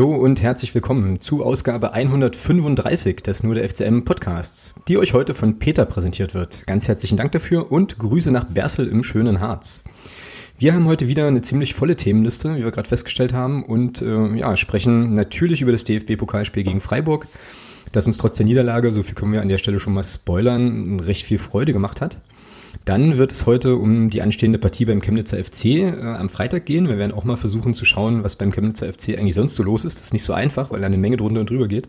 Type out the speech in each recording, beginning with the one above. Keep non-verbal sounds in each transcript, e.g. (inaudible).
Hallo und herzlich willkommen zu Ausgabe 135 des Nur der FCM Podcasts, die euch heute von Peter präsentiert wird. Ganz herzlichen Dank dafür und Grüße nach Bersel im schönen Harz. Wir haben heute wieder eine ziemlich volle Themenliste, wie wir gerade festgestellt haben, und äh, ja, sprechen natürlich über das DFB-Pokalspiel gegen Freiburg, das uns trotz der Niederlage, so viel können wir an der Stelle schon mal spoilern, recht viel Freude gemacht hat. Dann wird es heute um die anstehende Partie beim Chemnitzer FC äh, am Freitag gehen. Wir werden auch mal versuchen zu schauen, was beim Chemnitzer FC eigentlich sonst so los ist. Das ist nicht so einfach, weil da eine Menge drunter und drüber geht.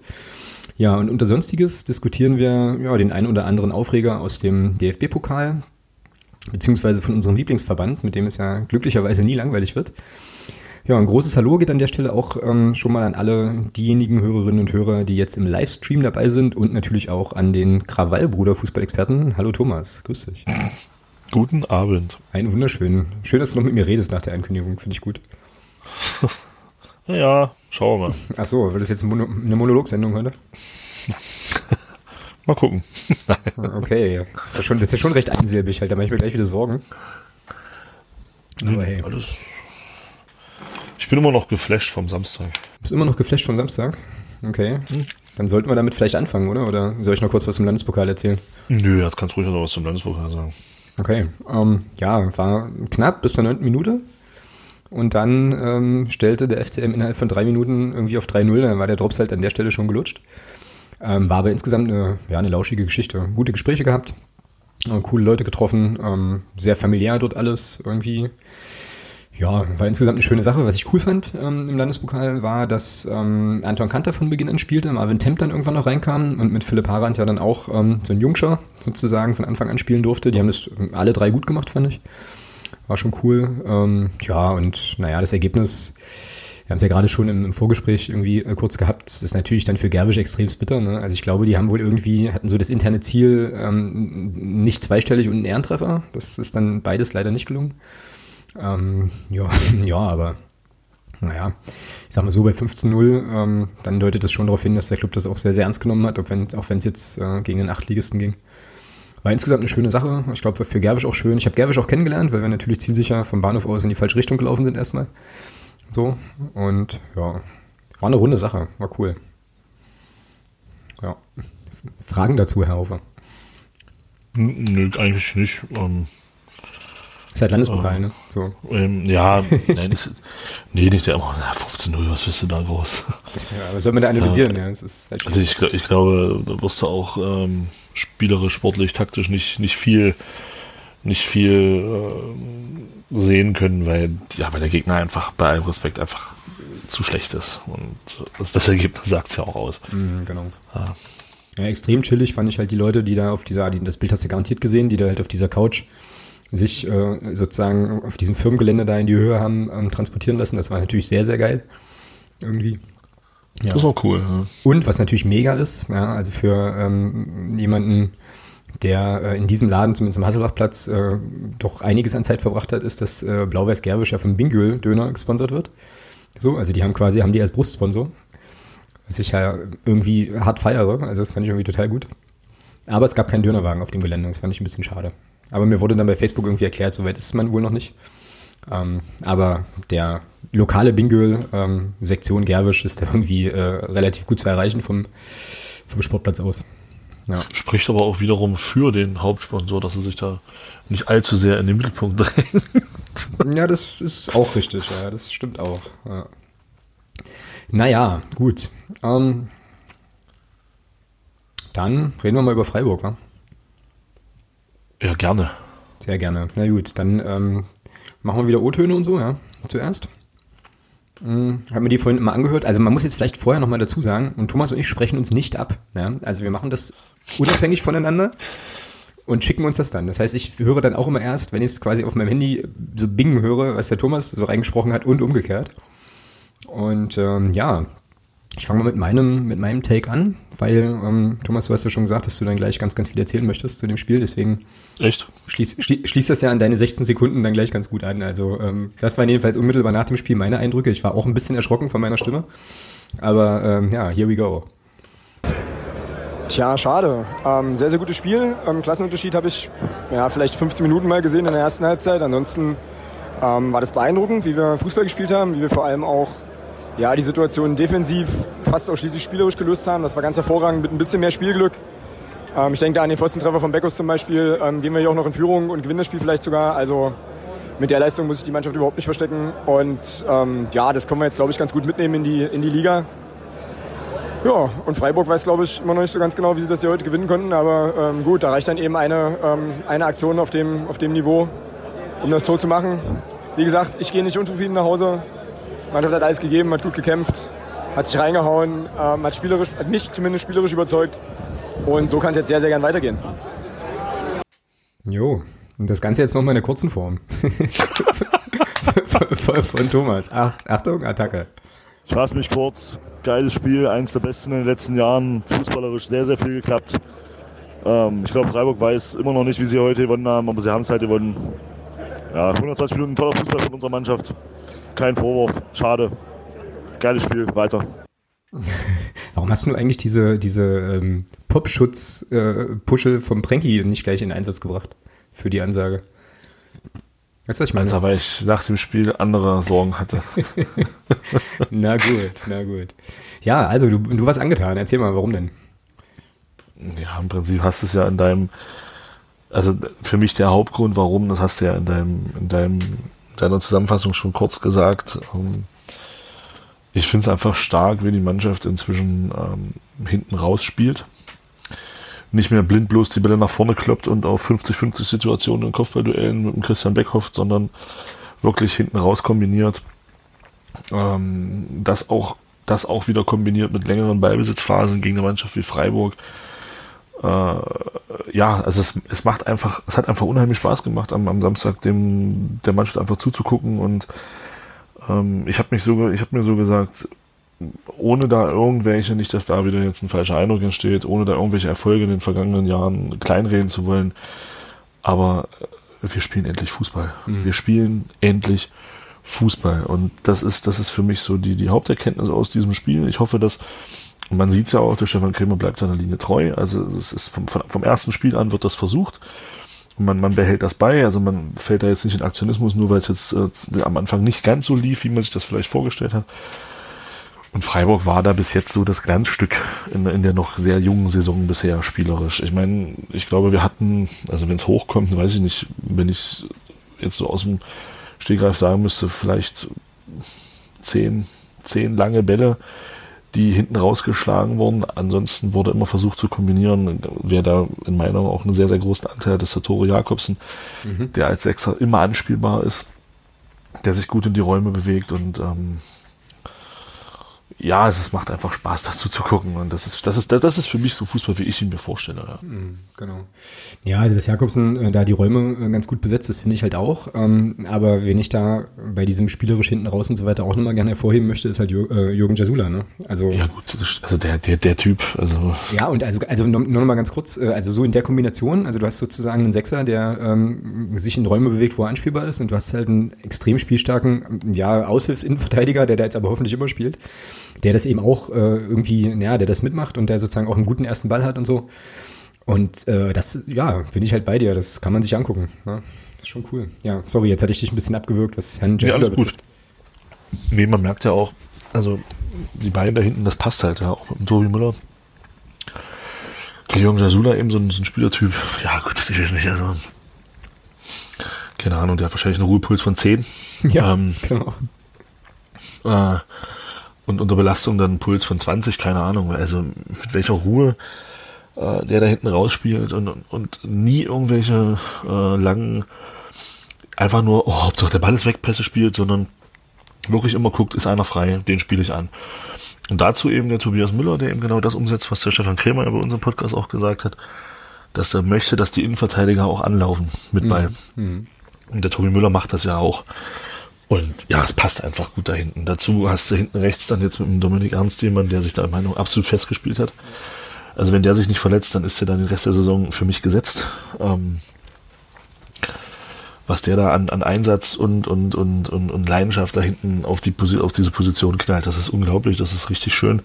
Ja, und unter Sonstiges diskutieren wir ja, den einen oder anderen Aufreger aus dem DFB-Pokal, beziehungsweise von unserem Lieblingsverband, mit dem es ja glücklicherweise nie langweilig wird. Ja, ein großes Hallo geht an der Stelle auch ähm, schon mal an alle diejenigen Hörerinnen und Hörer, die jetzt im Livestream dabei sind und natürlich auch an den Krawallbruder Fußballexperten. Hallo Thomas, grüß dich. Guten Abend. Einen wunderschönen. Schön, dass du noch mit mir redest nach der Ankündigung, finde ich gut. (laughs) naja, schauen wir mal. Ach so, wird das jetzt eine Monologsendung heute? (laughs) mal gucken. (laughs) okay, das ist, ja schon, das ist ja schon recht einsilbig, halt, da mache ich mir gleich wieder Sorgen. Aber hey. Alles ich bin immer noch geflasht vom Samstag. Du bist immer noch geflasht vom Samstag? Okay. Hm. Dann sollten wir damit vielleicht anfangen, oder? Oder soll ich noch kurz was zum Landespokal erzählen? Nö, jetzt kannst du ruhig noch was zum Landespokal sagen. Okay. Ähm, ja, war knapp bis zur neunten Minute. Und dann ähm, stellte der FCM innerhalb von drei Minuten irgendwie auf 3-0. Dann war der Drops halt an der Stelle schon gelutscht. Ähm, war aber insgesamt eine, ja, eine lauschige Geschichte. Gute Gespräche gehabt, äh, coole Leute getroffen, ähm, sehr familiär dort alles irgendwie. Ja, war insgesamt eine schöne Sache. Was ich cool fand ähm, im Landespokal war, dass ähm, Anton Kanter von Beginn an spielte, Marvin Temp dann irgendwann noch reinkam und mit Philipp Harand ja dann auch ähm, so ein Jungscher sozusagen von Anfang an spielen durfte. Die haben das alle drei gut gemacht, fand ich. War schon cool. Ähm, ja, und naja, das Ergebnis, wir haben es ja gerade schon im, im, Vorgespräch irgendwie äh, kurz gehabt, das ist natürlich dann für Gerwisch extrem bitter. Ne? Also ich glaube, die haben wohl irgendwie, hatten so das interne Ziel, ähm, nicht zweistellig und einen Ehrentreffer. Das ist dann beides leider nicht gelungen. Ähm, ja, (laughs) ja, aber naja, ich sag mal so, bei 15-0, ähm, dann deutet das schon darauf hin, dass der Club das auch sehr, sehr ernst genommen hat, auch wenn es jetzt äh, gegen den Achtligisten ging. War insgesamt eine schöne Sache. Ich glaube, für Gerwisch auch schön. Ich habe Gerwisch auch kennengelernt, weil wir natürlich zielsicher vom Bahnhof aus in die falsche Richtung gelaufen sind erstmal. So. Und ja, war eine runde Sache. War cool. Ja. Fragen dazu, Herr Hofer? Nö, eigentlich nicht. Ähm, ist halt Landespokal, ne? So. Ähm, ja, nein, ist, nee, nicht der immer, 15-0, was willst du da groß? Ja, was soll man da analysieren? Ja, ja halt also ich, ich glaube, da wirst du auch ähm, spielerisch, sportlich, taktisch nicht, nicht viel, nicht viel äh, sehen können, weil, ja, weil der Gegner einfach bei allem Respekt einfach zu schlecht ist. Und das, das Ergebnis sagt es ja auch aus. Mhm, genau. Ja. ja. extrem chillig fand ich halt die Leute, die da auf dieser, das Bild hast du garantiert gesehen, die da halt auf dieser Couch sich äh, sozusagen auf diesem Firmengelände da in die Höhe haben ähm, transportieren lassen. Das war natürlich sehr, sehr geil. Irgendwie. Ja. Das ist auch cool. Ja. Und was natürlich mega ist, ja, also für ähm, jemanden, der äh, in diesem Laden, zumindest am Hasselbachplatz, äh, doch einiges an Zeit verbracht hat, ist, dass äh, Blau-Weiß-Gerbisch ja vom Bingöl Döner gesponsert wird. So, also die haben quasi, haben die als Brustsponsor. Was ich ja irgendwie hart feiere, also das fand ich irgendwie total gut. Aber es gab keinen Dönerwagen auf dem Gelände, das fand ich ein bisschen schade. Aber mir wurde dann bei Facebook irgendwie erklärt, soweit ist man wohl noch nicht. Ähm, aber der lokale Bingöl, ähm, Gerwisch, ist da irgendwie äh, relativ gut zu erreichen vom, vom Sportplatz aus. Ja. Spricht aber auch wiederum für den Hauptsponsor, dass er sich da nicht allzu sehr in den Mittelpunkt (laughs) drängt. Ja, das ist auch richtig, ja, das stimmt auch. Ja. Naja, gut. Ähm, dann reden wir mal über Freiburg, wa? Ja, gerne. Sehr gerne. Na gut, dann ähm, machen wir wieder O-Töne und so, ja, zuerst. Hm, haben wir die vorhin immer angehört. Also man muss jetzt vielleicht vorher nochmal dazu sagen, und Thomas und ich sprechen uns nicht ab. Ja? Also wir machen das unabhängig voneinander und schicken uns das dann. Das heißt, ich höre dann auch immer erst, wenn ich es quasi auf meinem Handy so bingen höre, was der Thomas so reingesprochen hat und umgekehrt. Und ähm, ja, ich fange mal mit meinem, mit meinem Take an, weil ähm, Thomas, du hast ja schon gesagt, dass du dann gleich ganz, ganz viel erzählen möchtest zu dem Spiel. Deswegen Echt? Schließ, schließ das ja an deine 16 Sekunden dann gleich ganz gut an. Also ähm, das waren jedenfalls unmittelbar nach dem Spiel meine Eindrücke. Ich war auch ein bisschen erschrocken von meiner Stimme. Aber ähm, ja, here we go. Tja, schade. Ähm, sehr, sehr gutes Spiel. Ähm, Klassenunterschied habe ich ja, vielleicht 15 Minuten mal gesehen in der ersten Halbzeit. Ansonsten ähm, war das beeindruckend, wie wir Fußball gespielt haben, wie wir vor allem auch ja, die Situation defensiv fast ausschließlich spielerisch gelöst haben. Das war ganz hervorragend mit ein bisschen mehr Spielglück. Ähm, ich denke da an den Pfostentreffer von Beckus zum Beispiel. Ähm, gehen wir hier auch noch in Führung und gewinnen das Spiel vielleicht sogar. Also mit der Leistung muss ich die Mannschaft überhaupt nicht verstecken. Und ähm, ja, das können wir jetzt, glaube ich, ganz gut mitnehmen in die, in die Liga. Ja, und Freiburg weiß, glaube ich, immer noch nicht so ganz genau, wie sie das hier heute gewinnen konnten. Aber ähm, gut, da reicht dann eben eine, ähm, eine Aktion auf dem, auf dem Niveau, um das Tor zu machen. Wie gesagt, ich gehe nicht unzufrieden nach Hause. Die Mannschaft hat alles gegeben, hat gut gekämpft, hat sich reingehauen, ähm, hat, spielerisch, hat mich zumindest spielerisch überzeugt. Und so kann es jetzt sehr, sehr gern weitergehen. Jo, und das Ganze jetzt nochmal in der kurzen Form. (laughs) von, von, Thomas. Ach, Achtung, Attacke. Ich fasse mich kurz. Geiles Spiel, eins der besten in den letzten Jahren. Fußballerisch sehr, sehr viel geklappt. Ähm, ich glaube, Freiburg weiß immer noch nicht, wie sie heute gewonnen haben, aber sie haben es halt gewonnen. Ja, 120 Minuten toller Fußball von unserer Mannschaft. Kein Vorwurf. Schade. Geiles Spiel. Weiter. (laughs) Warum hast du eigentlich diese, diese ähm, Popschutz-Puschel äh, vom Prenki nicht gleich in Einsatz gebracht für die Ansage? Weißt du, was ich meine? Alter, weil ich nach dem Spiel andere Sorgen hatte. (laughs) na gut, na gut. Ja, also du, du warst angetan. Erzähl mal, warum denn? Ja, im Prinzip hast du es ja in deinem, also für mich der Hauptgrund, warum, das hast du ja in deinem, in deinem, deiner Zusammenfassung schon kurz gesagt. Ähm, ich finde es einfach stark, wie die Mannschaft inzwischen ähm, hinten raus spielt nicht mehr blind bloß die Bälle nach vorne kloppt und auf 50-50 Situationen in Kopfballduellen mit dem Christian Beckhoff, sondern wirklich hinten raus kombiniert. Ähm, das auch das auch wieder kombiniert mit längeren Ballbesitzphasen gegen eine Mannschaft wie Freiburg. Äh, ja, also es, es macht einfach, es hat einfach unheimlich Spaß gemacht, am, am Samstag dem der Mannschaft einfach zuzugucken und ähm, ich habe mich so, ich habe mir so gesagt, ohne da irgendwelche, nicht, dass da wieder jetzt ein falscher Eindruck entsteht, ohne da irgendwelche Erfolge in den vergangenen Jahren kleinreden zu wollen. Aber wir spielen endlich Fußball. Mhm. Wir spielen endlich Fußball. Und das ist, das ist für mich so die, die Haupterkenntnis aus diesem Spiel. Ich hoffe, dass, man sieht es ja auch, der Stefan Krämer bleibt seiner Linie treu. Also es ist vom, vom ersten Spiel an wird das versucht. Man, man behält das bei, also man fällt da jetzt nicht in Aktionismus, nur weil es jetzt äh, am Anfang nicht ganz so lief, wie man sich das vielleicht vorgestellt hat. Und Freiburg war da bis jetzt so das Glanzstück in, in der noch sehr jungen Saison bisher spielerisch. Ich meine, ich glaube, wir hatten, also wenn es hochkommt, weiß ich nicht, wenn ich jetzt so aus dem Stegreif sagen müsste, vielleicht zehn, zehn lange Bälle, die hinten rausgeschlagen wurden. Ansonsten wurde immer versucht zu kombinieren. Wer da in meiner Meinung auch einen sehr, sehr großen Anteil hat, ist der Tore Jakobsen, mhm. der als Sechser immer anspielbar ist, der sich gut in die Räume bewegt und ähm, ja, es macht einfach Spaß, dazu zu gucken. Und das ist, das ist, das, das ist für mich so Fußball, wie ich ihn mir vorstelle. Ja. Mhm, genau. Ja, also dass Jakobsen äh, da die Räume äh, ganz gut besetzt ist, finde ich halt auch. Ähm, aber wen ich da bei diesem spielerisch hinten raus und so weiter auch nochmal gerne hervorheben möchte, ist halt Jür äh, Jürgen Jasula, ne? Also. Ja, gut, also der, der, der Typ, also. Ja, und also, also nur noch mal ganz kurz, äh, also so in der Kombination, also du hast sozusagen einen Sechser, der ähm, sich in Räume bewegt, wo er anspielbar ist, und du hast halt einen extrem spielstarken, ja, Aushilfsinnenverteidiger, der da jetzt aber hoffentlich immer spielt der das eben auch äh, irgendwie, ja, der das mitmacht und der sozusagen auch einen guten ersten Ball hat und so. Und äh, das, ja, bin ich halt bei dir, das kann man sich angucken. Ne? ist schon cool. Ja, sorry, jetzt hatte ich dich ein bisschen abgewürgt, was Herrn Jeff ja, alles gut. Nee, man merkt ja auch, also die beiden da hinten, das passt halt, ja, auch mit dem Tobi Müller. Jürgen Jasula eben so ein, so ein Spielertyp. Ja, gut, ich weiß nicht, also. Keine Ahnung, der hat wahrscheinlich einen Ruhepuls von 10. (laughs) Ja, ähm, genau. Äh, und unter Belastung dann einen Puls von 20, keine Ahnung. Also mit welcher Ruhe äh, der da hinten rausspielt und, und, und nie irgendwelche äh, langen, einfach nur, oh, Hauptsache der Ball ist weg, Pässe spielt, sondern wirklich immer guckt, ist einer frei, den spiele ich an. Und dazu eben der Tobias Müller, der eben genau das umsetzt, was der Stefan Krämer über unseren Podcast auch gesagt hat, dass er möchte, dass die Innenverteidiger auch anlaufen mit Ball. Mhm. Und der Tobi Müller macht das ja auch. Und ja, es passt einfach gut da hinten. Dazu hast du hinten rechts dann jetzt mit dem Dominik Ernst jemand, der sich da in Meinung absolut festgespielt hat. Also wenn der sich nicht verletzt, dann ist er dann den Rest der Saison für mich gesetzt. Ähm, was der da an, an Einsatz und, und, und, und, und Leidenschaft da hinten auf, die, auf diese Position knallt, das ist unglaublich, das ist richtig schön.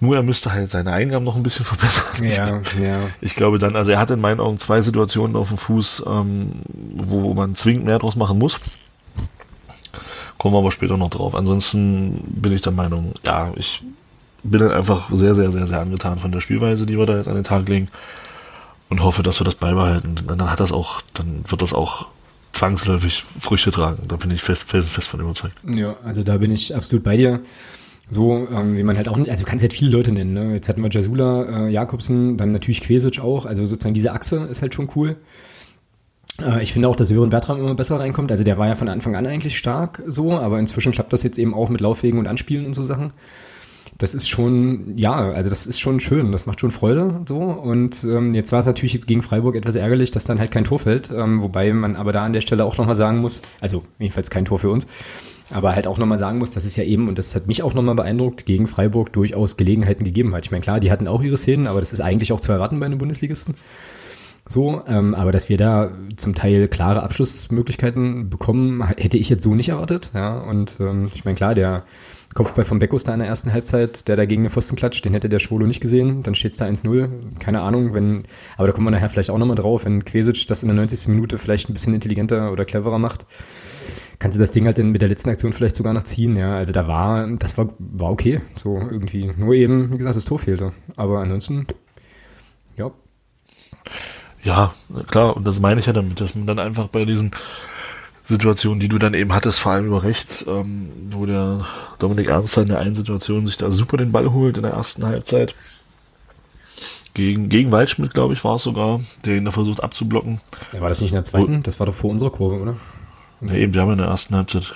Nur er müsste halt seine Eingaben noch ein bisschen (laughs) verbessern. Ja, ich, ja. Ich glaube dann, also er hat in meinen Augen zwei Situationen auf dem Fuß, ähm, wo man zwingend mehr draus machen muss Kommen wir aber später noch drauf. Ansonsten bin ich der Meinung, ja, ich bin dann einfach sehr, sehr, sehr, sehr angetan von der Spielweise, die wir da jetzt an den Tag legen und hoffe, dass wir das beibehalten. Dann hat das auch, dann wird das auch zwangsläufig Früchte tragen. Da bin ich fest, fest, fest von überzeugt. Ja, also da bin ich absolut bei dir. So, ähm, wie man halt auch, also du kannst halt viele Leute nennen. Ne? Jetzt hatten wir Jasula, äh, Jakobsen, dann natürlich Quesic auch. Also sozusagen diese Achse ist halt schon cool. Äh, ich finde auch, dass Sören Bertram immer besser reinkommt. Also der war ja von Anfang an eigentlich stark so, aber inzwischen klappt das jetzt eben auch mit Laufwegen und Anspielen und so Sachen. Das ist schon, ja, also das ist schon schön, das macht schon Freude so. Und ähm, jetzt war es natürlich jetzt gegen Freiburg etwas ärgerlich, dass dann halt kein Tor fällt, ähm, wobei man aber da an der Stelle auch nochmal sagen muss, also jedenfalls kein Tor für uns, aber halt auch nochmal sagen muss, dass es ja eben, und das hat mich auch nochmal beeindruckt, gegen Freiburg durchaus Gelegenheiten gegeben hat. Ich meine, klar, die hatten auch ihre Szenen, aber das ist eigentlich auch zu erwarten bei einem Bundesligisten. So, ähm, aber dass wir da zum Teil klare Abschlussmöglichkeiten bekommen, hätte ich jetzt so nicht erwartet. Ja, und ähm, ich meine, klar, der Kopfball von Beckus da in der ersten Halbzeit, der da gegen den Pfosten klatscht, den hätte der Schwolo nicht gesehen. Dann steht es da 1-0. Keine Ahnung, wenn, aber da kommen wir nachher vielleicht auch nochmal drauf, wenn Quesic das in der 90. Minute vielleicht ein bisschen intelligenter oder cleverer macht, kannst du das Ding halt mit der letzten Aktion vielleicht sogar noch ziehen. Ja, also da war, das war, war okay. So irgendwie. Nur eben, wie gesagt, das Tor fehlte. Aber ansonsten, ja, ja, klar, und das meine ich ja damit, dass man dann einfach bei diesen Situationen, die du dann eben hattest, vor allem über rechts, ähm, wo der Dominik Ernst in der einen Situation sich da super den Ball holt in der ersten Halbzeit. Gegen, gegen Waldschmidt, glaube ich, war es sogar, der ihn da versucht abzublocken. Ja, war das nicht in der zweiten? Das war doch vor unserer Kurve, oder? Ja, eben, wir haben in der ersten Halbzeit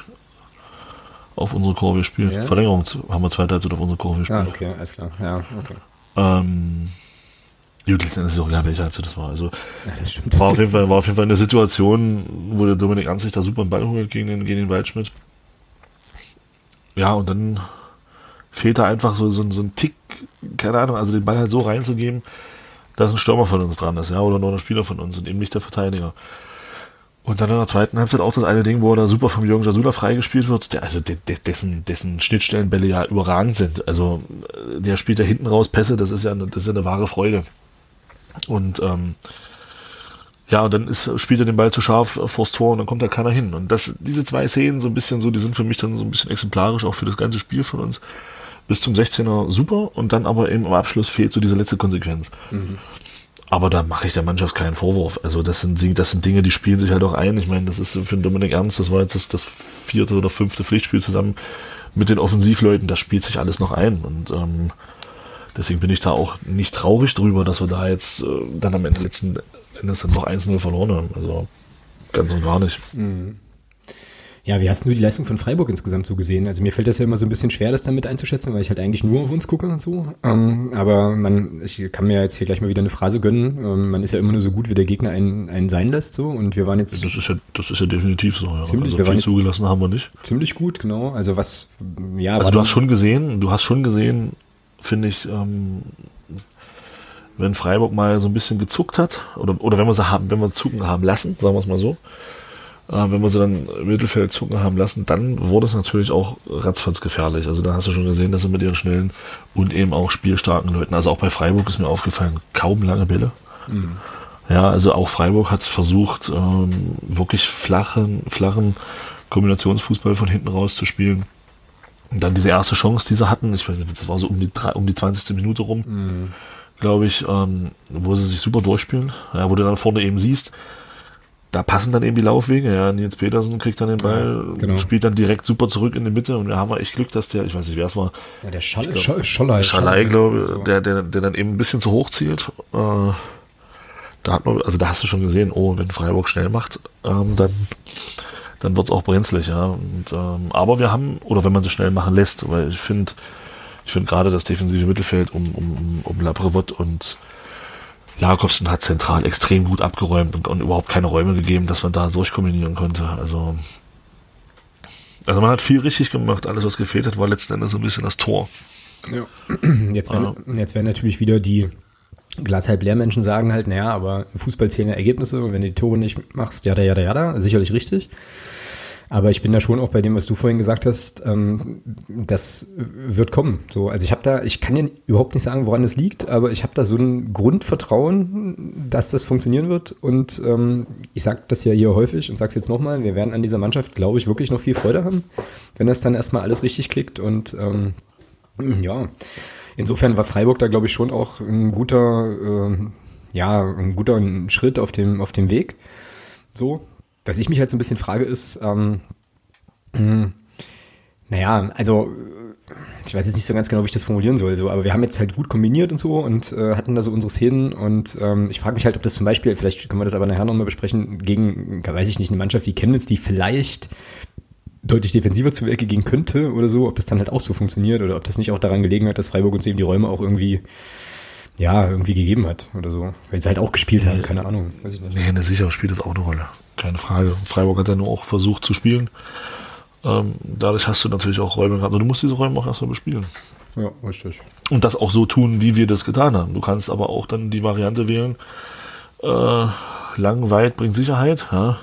auf unsere Kurve gespielt. Ja. Verlängerung haben wir zweite Halbzeit auf unsere Kurve gespielt. Ah, okay, alles klar. Ja, okay. Ähm, Letztendlich ist auch egal, welche Halbzeit das war. Also, ja, das stimmt. War auf, jeden Fall, war auf jeden Fall eine Situation, wo der Dominik Anzig da super einen Ball holt gegen den, gegen den Waldschmidt. Ja, und dann fehlt da einfach so, so, so ein Tick, keine Ahnung, also den Ball halt so reinzugeben, dass ein Stürmer von uns dran ist, ja, oder nur ein Spieler von uns und eben nicht der Verteidiger. Und dann in der zweiten Halbzeit auch das eine Ding, wo er da super vom Jürgen Jasula freigespielt wird, der, also de, de, dessen, dessen Schnittstellenbälle ja überragend sind. Also der spielt da hinten raus Pässe, das ist ja eine, das ist ja eine wahre Freude. Und ähm, ja, und dann ist, spielt er den Ball zu scharf vors Tor und dann kommt da keiner hin. Und das, diese zwei Szenen so ein bisschen so, die sind für mich dann so ein bisschen exemplarisch auch für das ganze Spiel von uns. Bis zum 16er super und dann aber eben im Abschluss fehlt so diese letzte Konsequenz. Mhm. Aber da mache ich der Mannschaft keinen Vorwurf. Also das sind, das sind Dinge, die spielen sich halt auch ein. Ich meine, das ist für Dominik Ernst, das war jetzt das, das vierte oder fünfte Pflichtspiel zusammen mit den Offensivleuten, das spielt sich alles noch ein. Und ähm, Deswegen bin ich da auch nicht traurig drüber, dass wir da jetzt äh, dann am Ende letzten Endes dann noch 1-0 verloren haben. Also ganz und gar nicht. Mhm. Ja, wie hast du die Leistung von Freiburg insgesamt so gesehen? Also mir fällt das ja immer so ein bisschen schwer, das damit einzuschätzen, weil ich halt eigentlich nur auf uns gucke und so. Ähm, aber man, ich kann mir jetzt hier gleich mal wieder eine Phrase gönnen. Ähm, man ist ja immer nur so gut, wie der Gegner einen, einen sein lässt, so. Und wir waren jetzt. Das ist ja, das ist ja definitiv so, ja. Ziemlich, also wir viel zugelassen haben wir nicht. Ziemlich gut, genau. Also was, ja. Also du hast schon gesehen, du hast schon gesehen, finde ich, ähm, wenn Freiburg mal so ein bisschen gezuckt hat, oder, oder wenn wir sie haben, wenn wir zucken haben lassen, sagen wir es mal so, äh, wenn wir sie dann im Mittelfeld zucken haben lassen, dann wurde es natürlich auch ratzfatz gefährlich. Also da hast du schon gesehen, dass sie mit ihren schnellen und eben auch spielstarken Leuten, also auch bei Freiburg ist mir aufgefallen, kaum lange Bälle. Mhm. Ja, also auch Freiburg hat versucht, ähm, wirklich flachen, flachen Kombinationsfußball von hinten raus zu spielen. Und dann diese erste Chance, die sie hatten, ich weiß nicht, das war so um die, um die 20. Minute rum, mhm. glaube ich, ähm, wo sie sich super durchspielen, ja, wo du dann vorne eben siehst, da passen dann eben die Laufwege. Ja, Nils Petersen kriegt dann den Ball, ja, genau. spielt dann direkt super zurück in die Mitte und wir haben echt Glück, dass der, ich weiß nicht, wer es war. Ja, der Schall, glaub, Schollei. Schallei, glaube ich, so. der, der, der dann eben ein bisschen zu hoch zielt. Äh, da hat man, also da hast du schon gesehen, oh, wenn Freiburg schnell macht, ähm, dann dann wird es auch brenzlig, ja. Und, ähm, aber wir haben, oder wenn man sie schnell machen lässt, weil ich finde, ich finde gerade das defensive Mittelfeld um, um, um Labrevot und Jakobsen hat zentral extrem gut abgeräumt und, und, überhaupt keine Räume gegeben, dass man da durchkombinieren konnte. Also, also man hat viel richtig gemacht. Alles, was gefehlt hat, war letzten Endes so ein bisschen das Tor. Ja. (clears throat) Jetzt ja. jetzt werden natürlich wieder die Glas halb leer Menschen sagen halt, naja, aber Fußball zählen ja Ergebnisse und wenn du die Tore nicht machst, ja, ja, ja, ja, sicherlich richtig. Aber ich bin da schon auch bei dem, was du vorhin gesagt hast, ähm, das wird kommen. So, also ich habe da, ich kann ja überhaupt nicht sagen, woran es liegt, aber ich habe da so ein Grundvertrauen, dass das funktionieren wird. Und ähm, ich sage das ja hier häufig und sage es jetzt nochmal, wir werden an dieser Mannschaft, glaube ich, wirklich noch viel Freude haben, wenn das dann erstmal alles richtig klickt. Und ähm, ja, insofern war Freiburg da, glaube ich, schon auch ein guter, äh, ja, ein guter Schritt auf dem, auf dem Weg. So, was ich mich halt so ein bisschen frage, ist, ähm, hm, naja, also ich weiß jetzt nicht so ganz genau, wie ich das formulieren soll, so, aber wir haben jetzt halt gut kombiniert und so und äh, hatten da so unsere Szenen und ähm, ich frage mich halt, ob das zum Beispiel, vielleicht können wir das aber nachher nochmal besprechen, gegen, weiß ich nicht, eine Mannschaft wie Chemnitz, die vielleicht deutlich defensiver zu Werke gehen könnte oder so, ob das dann halt auch so funktioniert oder ob das nicht auch daran gelegen hat, dass Freiburg uns eben die Räume auch irgendwie ja, irgendwie gegeben hat oder so. Weil sie halt auch gespielt haben, keine Ahnung. Weiß ich nicht. Nee, ne, sicher spielt das auch eine Rolle keine Frage. Freiburg hat ja nur auch versucht zu spielen. Ähm, dadurch hast du natürlich auch Räume gehabt. Und du musst diese Räume auch erstmal bespielen. Ja, richtig. Und das auch so tun, wie wir das getan haben. Du kannst aber auch dann die Variante wählen, äh, lang, weit bringt Sicherheit. Ja.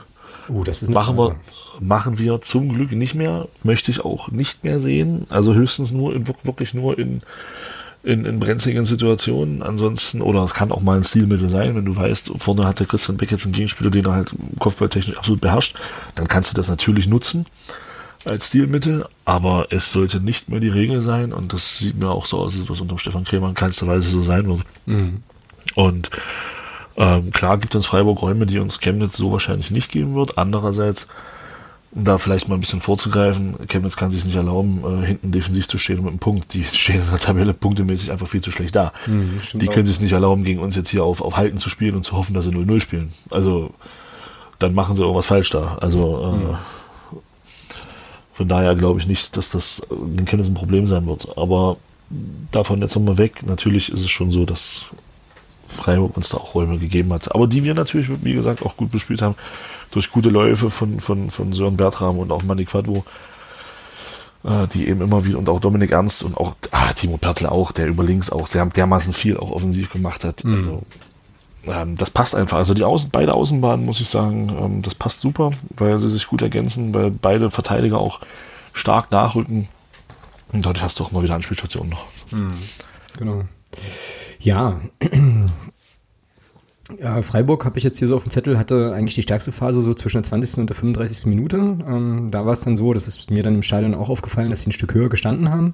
Uh, das ist machen wir, machen wir zum Glück nicht mehr. Möchte ich auch nicht mehr sehen. Also höchstens nur in, wirklich nur in in, in brenzligen Situationen. Ansonsten, oder es kann auch mal ein Stilmittel sein, wenn du weißt, vorne hat der Christian Beck jetzt einen Gegenspieler, den er halt kopfballtechnisch absolut beherrscht, dann kannst du das natürlich nutzen als Stilmittel, aber es sollte nicht mehr die Regel sein und das sieht mir auch so aus, dass was unter Stefan Krämer in keinster Weise so sein wird. Mhm. Und ähm, klar gibt es Freiburg Räume, die uns Chemnitz so wahrscheinlich nicht geben wird. Andererseits um da vielleicht mal ein bisschen vorzugreifen, Chemnitz kann sich nicht erlauben, äh, hinten defensiv zu stehen mit einem Punkt. Die (laughs) stehen in der Tabelle punktemäßig einfach viel zu schlecht da. Mhm, die können sich nicht erlauben, gegen uns jetzt hier auf, auf Halten zu spielen und zu hoffen, dass sie 0-0 spielen. Also dann machen sie irgendwas falsch da. Also äh, mhm. von daher glaube ich nicht, dass das den Chemnitz ein Problem sein wird. Aber davon jetzt nochmal weg, natürlich ist es schon so, dass Freiburg uns da auch Räume gegeben hat. Aber die wir natürlich, wie gesagt, auch gut bespielt haben durch gute Läufe von, von, von Sören Bertram und auch Manny Quadvo, äh, die eben immer wieder, und auch Dominik Ernst und auch ah, Timo Pertl auch, der über links auch sehr dermaßen viel auch offensiv gemacht hat. Mhm. Also, ähm, das passt einfach. Also die Außen, beide Außenbahnen, muss ich sagen, ähm, das passt super, weil sie sich gut ergänzen, weil beide Verteidiger auch stark nachrücken. Und dadurch hast du auch mal wieder Anspielstationen noch. Mhm. Genau. Ja, (clears throat) ja, Freiburg habe ich jetzt hier so auf dem Zettel, hatte eigentlich die stärkste Phase so zwischen der 20. und der 35. Minute. Ähm, da war es dann so, das ist mir dann im Stadion auch aufgefallen, dass sie ein Stück höher gestanden haben.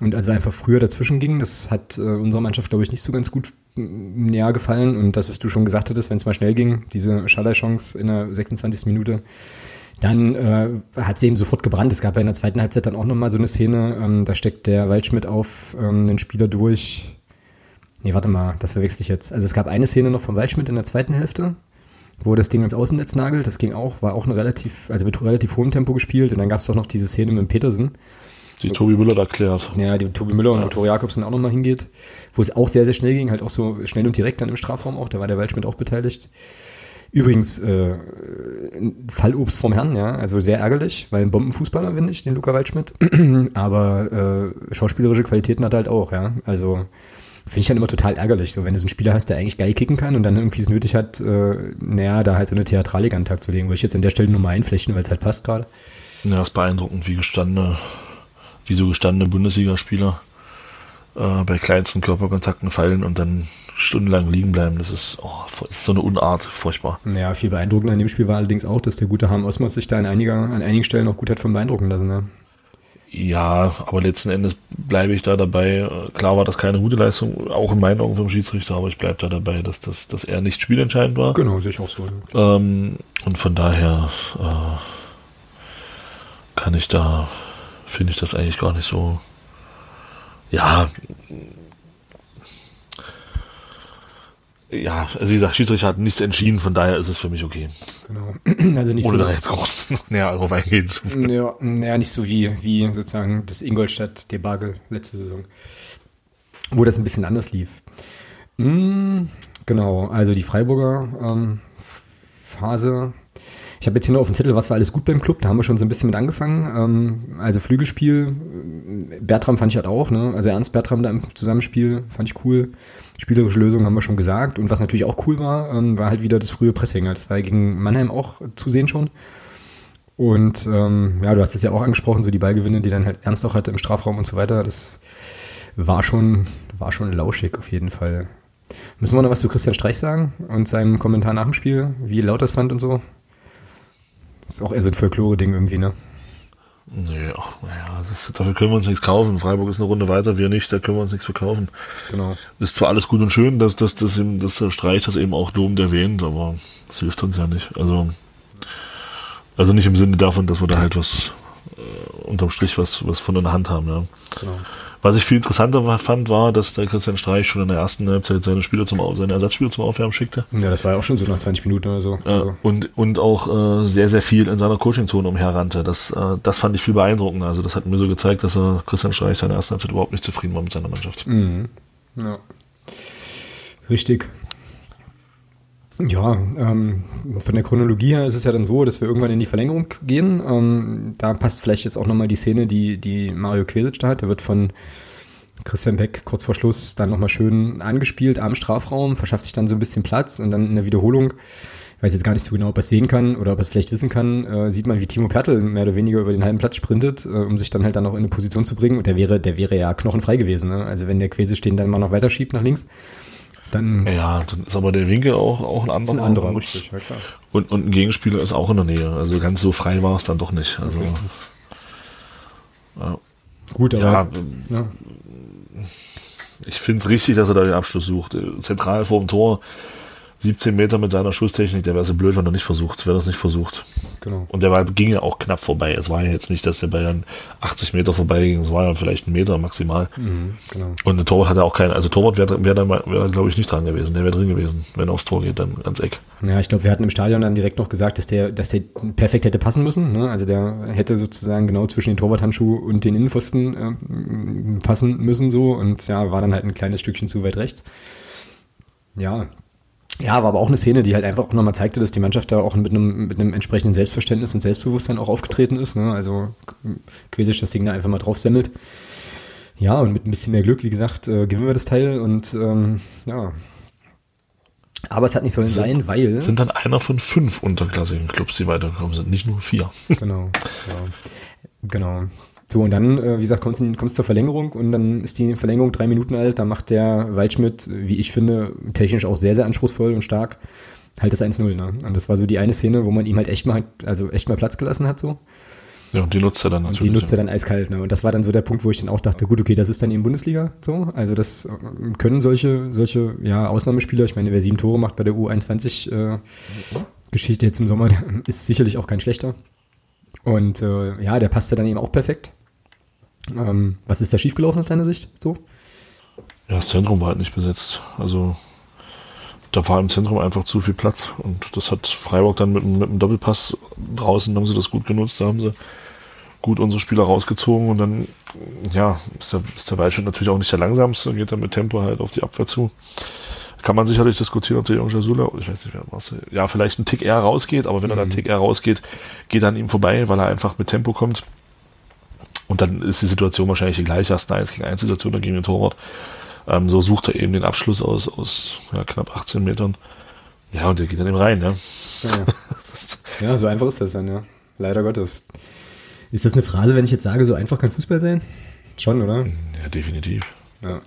Und also einfach früher dazwischen ging, das hat äh, unserer Mannschaft, glaube ich, nicht so ganz gut näher mm, gefallen. Und das, was du schon gesagt hattest, wenn es mal schnell ging, diese Schallerchance in der 26. Minute, dann äh, hat sie eben sofort gebrannt. Es gab ja in der zweiten Halbzeit dann auch nochmal so eine Szene, ähm, da steckt der Waldschmidt auf ähm, einen Spieler durch, Nee, warte mal, das verwechsel ich jetzt. Also es gab eine Szene noch vom Waldschmidt in der zweiten Hälfte, wo das Ding ans Außennetz nagelt. Das ging auch, war auch ein relativ, also mit relativ hohem Tempo gespielt. Und dann gab es doch noch diese Szene mit Petersen. Die Tobi Müller erklärt. Ja, die Tobi Müller und Tori Jakobsen auch nochmal hingeht. Wo es auch sehr, sehr schnell ging, halt auch so schnell und direkt dann im Strafraum auch. Da war der Waldschmidt auch beteiligt. Übrigens, äh, Fallobst vom Herrn, ja, also sehr ärgerlich, weil ein Bombenfußballer, finde ich, den Luca Waldschmidt. (clears throat) Aber äh, schauspielerische Qualitäten hat er halt auch, ja. Also Finde ich dann immer total ärgerlich, so wenn du so einen Spieler hast, der eigentlich geil kicken kann und dann irgendwie es nötig hat, äh, naja, da halt so eine Theatralik an den Tag zu legen. Würde ich jetzt an der Stelle nur mal einflechten, weil es halt passt gerade. Ja, ist beeindruckend, wie gestandene, wie so gestandene Bundesligaspieler äh, bei kleinsten Körperkontakten fallen und dann stundenlang liegen bleiben. Das ist, oh, ist so eine Unart, furchtbar. Ja, viel beeindruckender an dem Spiel war allerdings auch, dass der gute Harm Osmos sich da an, einiger, an einigen Stellen auch gut hat von beeindrucken lassen. Ne? Ja, aber letzten Endes bleibe ich da dabei. Klar war das keine gute Leistung, auch in meinen Augen vom Schiedsrichter, aber ich bleibe da dabei, dass, das, dass er nicht spielentscheidend war. Genau, sehe ich auch so. Ähm, und von daher äh, kann ich da, finde ich das eigentlich gar nicht so. Ja, ja, also wie gesagt, Schiedsrichter hat nichts entschieden, von daher ist es für mich okay. Genau. (clears throat) Also nicht Ohne so, da jetzt groß (laughs) näher darauf eingehen zu. Ja, naja, nicht so wie, wie sozusagen das Ingolstadt-Debakel letzte Saison, wo das ein bisschen anders lief. Mm, genau, also die Freiburger ähm, Phase ich habe jetzt hier nur auf dem Zettel, was war alles gut beim Club. Da haben wir schon so ein bisschen mit angefangen. Ähm, also Flügelspiel, Bertram fand ich halt auch. Ne? Also Ernst Bertram da im Zusammenspiel fand ich cool. Spielerische Lösung haben wir schon gesagt. Und was natürlich auch cool war, ähm, war halt wieder das frühe Pressing. Das war gegen Mannheim auch zu sehen schon. Und ähm, ja, du hast es ja auch angesprochen, so die Ballgewinne, die dann halt Ernst auch hatte im Strafraum und so weiter. Das war schon, war schon lauschig auf jeden Fall. Müssen wir noch was zu Christian Streich sagen und seinem Kommentar nach dem Spiel, wie laut das fand und so? Das ist auch eher so ein Folklore-Ding irgendwie, ne? Nee, ach, naja, das, dafür können wir uns nichts kaufen. Freiburg ist eine Runde weiter, wir nicht, da können wir uns nichts verkaufen. Genau. Ist zwar alles gut und schön, dass, dass, dass, eben, dass der Streich das eben auch lobend erwähnt, aber das hilft uns ja nicht. Also, also nicht im Sinne davon, dass wir da halt was äh, unterm Strich was, was von der Hand haben. Ja. Genau. Was ich viel interessanter fand, war, dass der Christian Streich schon in der ersten Halbzeit seine Spieler zum seine Ersatzspieler zum Aufwärmen schickte. Ja, das war ja auch schon so nach 20 Minuten oder so. Äh, und, und auch äh, sehr, sehr viel in seiner Coachingzone umherrannte. Das, äh, das fand ich viel beeindruckender. Also das hat mir so gezeigt, dass er Christian Streich in der ersten Halbzeit überhaupt nicht zufrieden war mit seiner Mannschaft. Mhm. Ja. Richtig. Ja, ähm, von der Chronologie her ist es ja dann so, dass wir irgendwann in die Verlängerung gehen. Ähm, da passt vielleicht jetzt auch nochmal die Szene, die, die Mario Quesic da hat. Der wird von Christian Beck kurz vor Schluss dann nochmal schön angespielt am Strafraum, verschafft sich dann so ein bisschen Platz und dann in der Wiederholung, ich weiß jetzt gar nicht so genau, ob er es sehen kann oder ob er es vielleicht wissen kann, äh, sieht man, wie Timo Pertl mehr oder weniger über den halben Platz sprintet, äh, um sich dann halt dann auch in eine Position zu bringen. Und der wäre, der wäre ja knochenfrei gewesen. Ne? Also wenn der Quesic den dann mal noch weiter schiebt nach links dann ja, dann ist aber der Winkel auch, auch ein anderer. Ein anderer, richtig, ja. Und, und ein Gegenspieler ist auch in der Nähe. Also ganz so frei war es dann doch nicht. Also, okay. ja. Gut, aber ja, ja. ich finde es richtig, dass er da den Abschluss sucht. Zentral vor dem Tor 17 Meter mit seiner Schusstechnik, der wäre so blöd, wenn er nicht versucht, wenn er es nicht versucht. Genau. Und der war, ging ja auch knapp vorbei. Es war ja jetzt nicht, dass der Ball dann 80 Meter vorbei ging, es war ja vielleicht ein Meter maximal. Mhm, genau. Und der Torwart hatte auch keinen, also Torwart wäre wär dann, wär glaube ich, nicht dran gewesen. Der wäre drin gewesen, wenn er aufs Tor geht, dann ans Eck. Ja, ich glaube, wir hatten im Stadion dann direkt noch gesagt, dass der, dass der perfekt hätte passen müssen. Ne? Also der hätte sozusagen genau zwischen den Torwarthandschuh und den Innenpfosten äh, passen müssen so und ja, war dann halt ein kleines Stückchen zu weit rechts. Ja, ja, war aber auch eine Szene, die halt einfach auch nochmal zeigte, dass die Mannschaft da auch mit einem, mit einem entsprechenden Selbstverständnis und Selbstbewusstsein auch aufgetreten ist. Ne? Also Quesisch das Ding da einfach mal drauf semmelt. Ja, und mit ein bisschen mehr Glück, wie gesagt, äh, gewinnen wir das Teil und ähm, ja. Aber es hat nicht sollen sind, sein, weil. Sind dann einer von fünf unterklassigen Clubs, die weitergekommen sind, nicht nur vier. Genau, ja. Genau. So, und dann, äh, wie gesagt, kommt es zur Verlängerung und dann ist die Verlängerung drei Minuten alt. Da macht der Waldschmidt, wie ich finde, technisch auch sehr, sehr anspruchsvoll und stark, halt das 1-0. Ne? Und das war so die eine Szene, wo man ihm halt echt mal, also echt mal Platz gelassen hat, so. Ja, und die nutzt er dann natürlich. Und die nutzt er dann eiskalt, ne? Und das war dann so der Punkt, wo ich dann auch dachte, gut, okay, das ist dann eben Bundesliga, so. Also das äh, können solche, solche, ja, Ausnahmespieler, ich meine, wer sieben Tore macht bei der U21 äh, jetzt im Sommer, (laughs) ist sicherlich auch kein schlechter. Und äh, ja, der passte dann eben auch perfekt. Ähm, was ist da schiefgelaufen aus deiner Sicht so? Ja, das Zentrum war halt nicht besetzt. Also da war im Zentrum einfach zu viel Platz und das hat Freiburg dann mit, mit einem Doppelpass draußen haben sie das gut genutzt, da haben sie gut unsere Spieler rausgezogen und dann, ja, ist der, ist der Waldschmidt natürlich auch nicht der langsamste, geht dann mit Tempo halt auf die Abwehr zu. Kann man sicherlich diskutieren, ob der junge Jasula, ich weiß nicht, wer was, ja, vielleicht ein Tick eher rausgeht, aber wenn mhm. er dann einen Tick eher rausgeht, geht er an ihm vorbei, weil er einfach mit Tempo kommt. Und dann ist die Situation wahrscheinlich die gleiche, hast eine 1 gegen 1 Situation gegen den Torwart. Ähm, so sucht er eben den Abschluss aus, aus ja, knapp 18 Metern. Ja, und der geht dann eben rein, ja. Ja, (laughs) ja so einfach ist das dann, ja. Leider Gottes. Ist das eine Phrase, wenn ich jetzt sage, so einfach kann Fußball sein? Schon, oder? Ja, definitiv. Ja.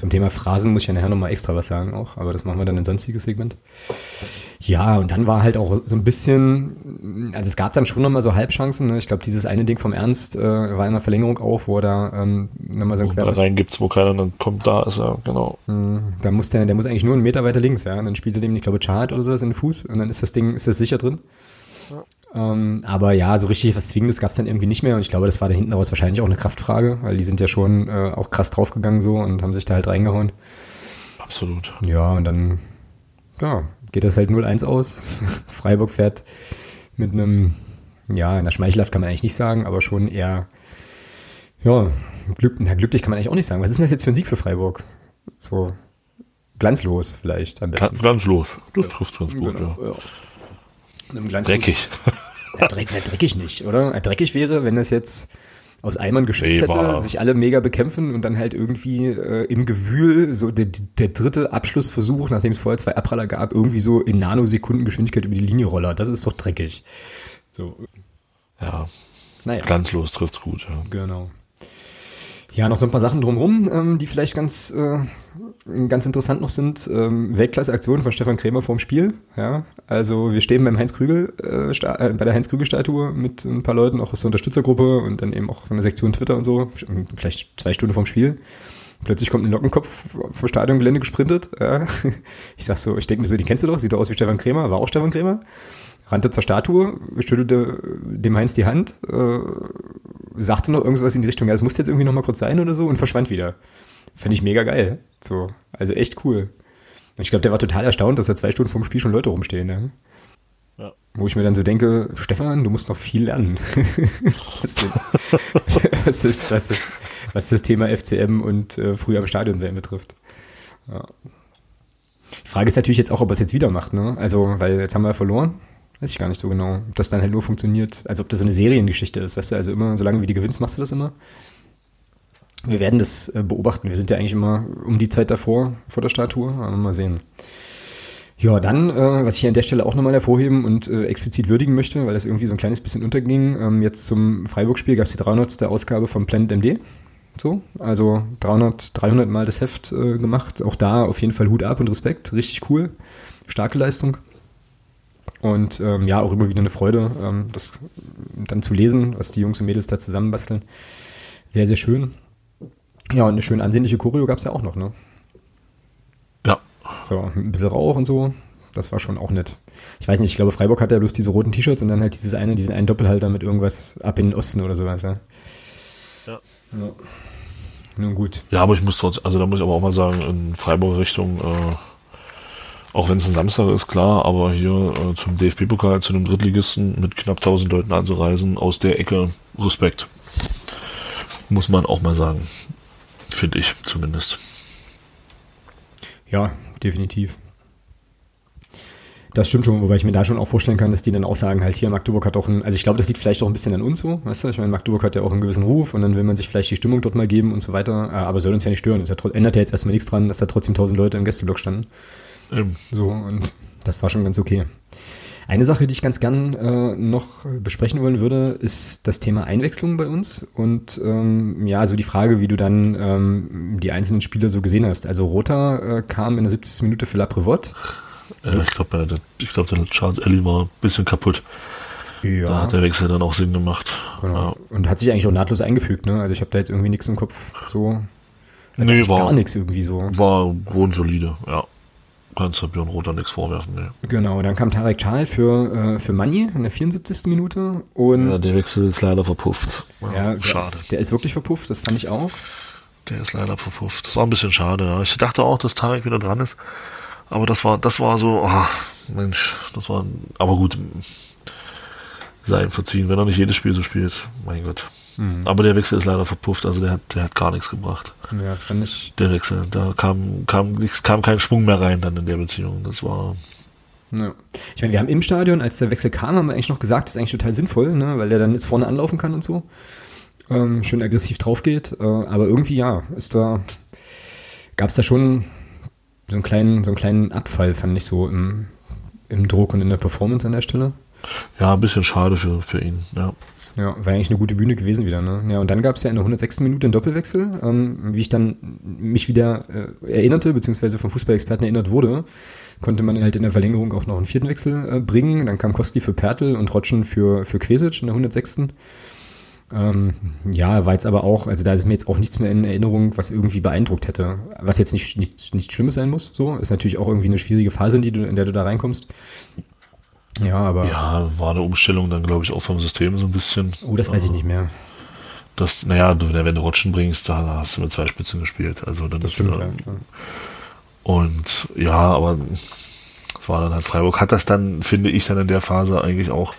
Zum Thema Phrasen muss ich ja nachher nochmal extra was sagen auch, aber das machen wir dann im sonstiges Segment. Ja, und dann war halt auch so ein bisschen, also es gab dann schon nochmal so Halbchancen. Ne? Ich glaube, dieses eine Ding vom Ernst äh, war in der Verlängerung auch, wo er da ähm, nochmal so ein Quer rein gibt's, wo keiner dann kommt, da ist er, genau. Mhm. Da muss der, der muss eigentlich nur einen Meter weiter links, ja. Und dann spielt er dem, ich glaube, Chart oder sowas in den Fuß und dann ist das Ding, ist das sicher drin. Ähm, aber ja, so richtig was Zwingendes gab es dann irgendwie nicht mehr und ich glaube, das war da hinten raus wahrscheinlich auch eine Kraftfrage, weil die sind ja schon äh, auch krass draufgegangen so und haben sich da halt reingehauen. Absolut. Ja, und dann ja, geht das halt 0-1 aus. (laughs) Freiburg fährt mit einem, ja, in der Schmeichelhaft kann man eigentlich nicht sagen, aber schon eher, ja, glück, na, glücklich kann man eigentlich auch nicht sagen. Was ist denn das jetzt für ein Sieg für Freiburg? So glanzlos vielleicht am besten. Glanzlos, das trifft ganz gut, genau, ja. ja. Dreckig. Ja, dreck, na, dreckig nicht, oder? Dreckig wäre, wenn das jetzt aus Eimern geschickt nee, hätte, sich alle mega bekämpfen und dann halt irgendwie äh, im Gewühl so der, der dritte Abschlussversuch, nachdem es vorher zwei Abpraller gab, irgendwie so in Nanosekundengeschwindigkeit über die Linie roller. Das ist doch dreckig. So. Ja, Naja. glanzlos trifft's gut. Ja. Genau. Ja, noch so ein paar Sachen drumherum, ähm, die vielleicht ganz, äh, ganz interessant noch sind. Ähm, Weltklasse-Aktion von Stefan Krämer vorm Spiel. Ja, also wir stehen beim Heinz Krügel, äh, äh, bei der Heinz Krügel Statue mit ein paar Leuten, auch aus der Unterstützergruppe und dann eben auch von der Sektion Twitter und so. Vielleicht zwei Stunden vorm Spiel. Plötzlich kommt ein Lockenkopf vom Stadiongelände gesprintet. Ja. (laughs) Ich sag so, ich denke mir so, den kennst du doch, sieht doch aus wie Stefan Krämer, war auch Stefan Krämer. Rannte zur Statue, schüttelte dem Heinz die Hand, äh, sagte noch irgendwas in die Richtung, ja, das muss jetzt irgendwie noch mal kurz sein oder so und verschwand wieder. Fand ich mega geil. So, also echt cool. Und ich glaube, der war total erstaunt, dass da zwei Stunden vorm Spiel schon Leute rumstehen. Ne? Ja. Wo ich mir dann so denke, Stefan, du musst noch viel lernen. (laughs) was, was, ist, (laughs) was, ist, was das Thema FCM und äh, früher am Stadion sein betrifft. Ja. Die Frage ist natürlich jetzt auch, ob er es jetzt wieder macht. Ne? Also, weil jetzt haben wir verloren. Weiß ich gar nicht so genau. Ob das dann halt nur funktioniert, als ob das so eine Seriengeschichte ist. Weißt du, also immer, solange wie du gewinnst, machst du das immer. Wir werden das äh, beobachten. Wir sind ja eigentlich immer um die Zeit davor, vor der Statue. Aber mal sehen. Ja, dann, äh, was ich an der Stelle auch nochmal hervorheben und äh, explizit würdigen möchte, weil das irgendwie so ein kleines bisschen unterging. Ähm, jetzt zum Freiburg-Spiel gab es die 300. Ausgabe von Planet MD. So, also 300, 300 Mal das Heft äh, gemacht. Auch da auf jeden Fall Hut ab und Respekt. Richtig cool. Starke Leistung. Und ähm, ja, auch immer wieder eine Freude, ähm, das dann zu lesen, was die Jungs und Mädels da zusammenbasteln. Sehr, sehr schön. Ja, und eine schön ansehnliche Choreo gab es ja auch noch, ne? ja, So, ein bisschen Rauch und so. Das war schon auch nett. Ich weiß nicht, ich glaube, Freiburg hat ja bloß diese roten T-Shirts und dann halt dieses eine, diesen einen Doppelhalter mit irgendwas ab in den Osten oder sowas, ja. Ja. ja. Nun gut. Ja, aber ich muss trotzdem, also da muss ich aber auch mal sagen, in Freiburg Richtung, äh, auch wenn es ein Samstag ist, klar, aber hier äh, zum DFB-Pokal, zu einem Drittligisten mit knapp 1000 Leuten anzureisen, aus der Ecke Respekt. Muss man auch mal sagen. Finde ich zumindest. Ja, definitiv. Das stimmt schon, wobei ich mir da schon auch vorstellen kann, dass die dann auch sagen, halt hier, Magdeburg hat auch ein, also ich glaube, das liegt vielleicht auch ein bisschen an uns so, weißt du, ich meine, Magdeburg hat ja auch einen gewissen Ruf und dann will man sich vielleicht die Stimmung dort mal geben und so weiter, äh, aber soll uns ja nicht stören, tro- ändert ja jetzt erstmal nichts dran, dass da trotzdem tausend Leute im Gästeblock standen. Ähm, So, und das war schon ganz okay. Eine Sache, die ich ganz gern äh, noch besprechen wollen würde, ist das Thema Einwechslung bei uns und ähm, ja, so die Frage, wie du dann ähm, die einzelnen Spieler so gesehen hast. Also Rota äh, kam in der 70. Minute für La Prévotte. äh, ich glaube, der, ich glaub, der Charles Ellie war ein bisschen kaputt. Da hat der Wechsel dann auch Sinn gemacht. genau. Und hat sich eigentlich auch nahtlos eingefügt, ne? Also ich habe da jetzt irgendwie nichts im Kopf so. Also Nee, war- gar nichts irgendwie so. Ja. War grundsolide, ja. Kannst du Björn Rother nichts vorwerfen, ne. Genau, dann kam Tarek Çal für, äh, für Manni in der 74. Minute und Ja, der Wechsel ist leider verpufft. ja, der, schade. ist, der ist wirklich verpufft, das fand ich auch. Der ist leider verpufft. Das war ein bisschen schade, ja. Ich dachte auch, dass Tarek wieder dran ist. Aber das war, das war so, ah, Mensch, das war, aber gut, sei ihm verziehen, wenn er nicht jedes Spiel so spielt. Mein Gott. Aber der Wechsel ist leider verpufft, also der hat, der hat gar nichts gebracht. Ja, das fand ich, Der Wechsel, da kam, kam nichts, kam kein Schwung mehr rein dann in der Beziehung. Das war, Ja. Ich meine, wir haben im Stadion, als der Wechsel kam, haben wir eigentlich noch gesagt, das ist eigentlich total sinnvoll, ne? weil der dann jetzt vorne anlaufen kann und so. Ähm, schön aggressiv drauf geht. Äh, aber irgendwie, ja, ist da, gab es da schon so einen kleinen, so einen kleinen Abfall, fand ich so im, im Druck und in der Performance an der Stelle. ja, ein bisschen schade für, für ihn, ja. Ja, war eigentlich eine gute Bühne gewesen wieder. Ne? Ja, und dann gab es ja in der 106. Minute einen Doppelwechsel, ähm, wie ich dann mich wieder äh, erinnerte, beziehungsweise vom Fußballexperten erinnert wurde, konnte man halt in der Verlängerung auch noch einen vierten Wechsel äh, bringen. Dann kam Kosti für Pertl und Rotschen für, für Quesic in der 106. Ähm, ja, war jetzt aber auch, also da ist mir jetzt auch nichts mehr in Erinnerung, was irgendwie beeindruckt hätte. Was jetzt nicht, nicht, nicht Schlimmes sein muss, so. Ist natürlich auch irgendwie eine schwierige Phase, in, die du, in der du da reinkommst. Ja, aber. Ja, war eine Umstellung dann, glaube ich, auch vom System so ein bisschen. Oh, das weiß ich nicht mehr. Das, naja, wenn du Rotschen bringst, da hast du mit zwei Spitzen gespielt. Also dann Das ist, stimmt, äh, ja. Und ja, aber es war dann halt Freiburg hat das dann, finde ich, dann in der Phase eigentlich auch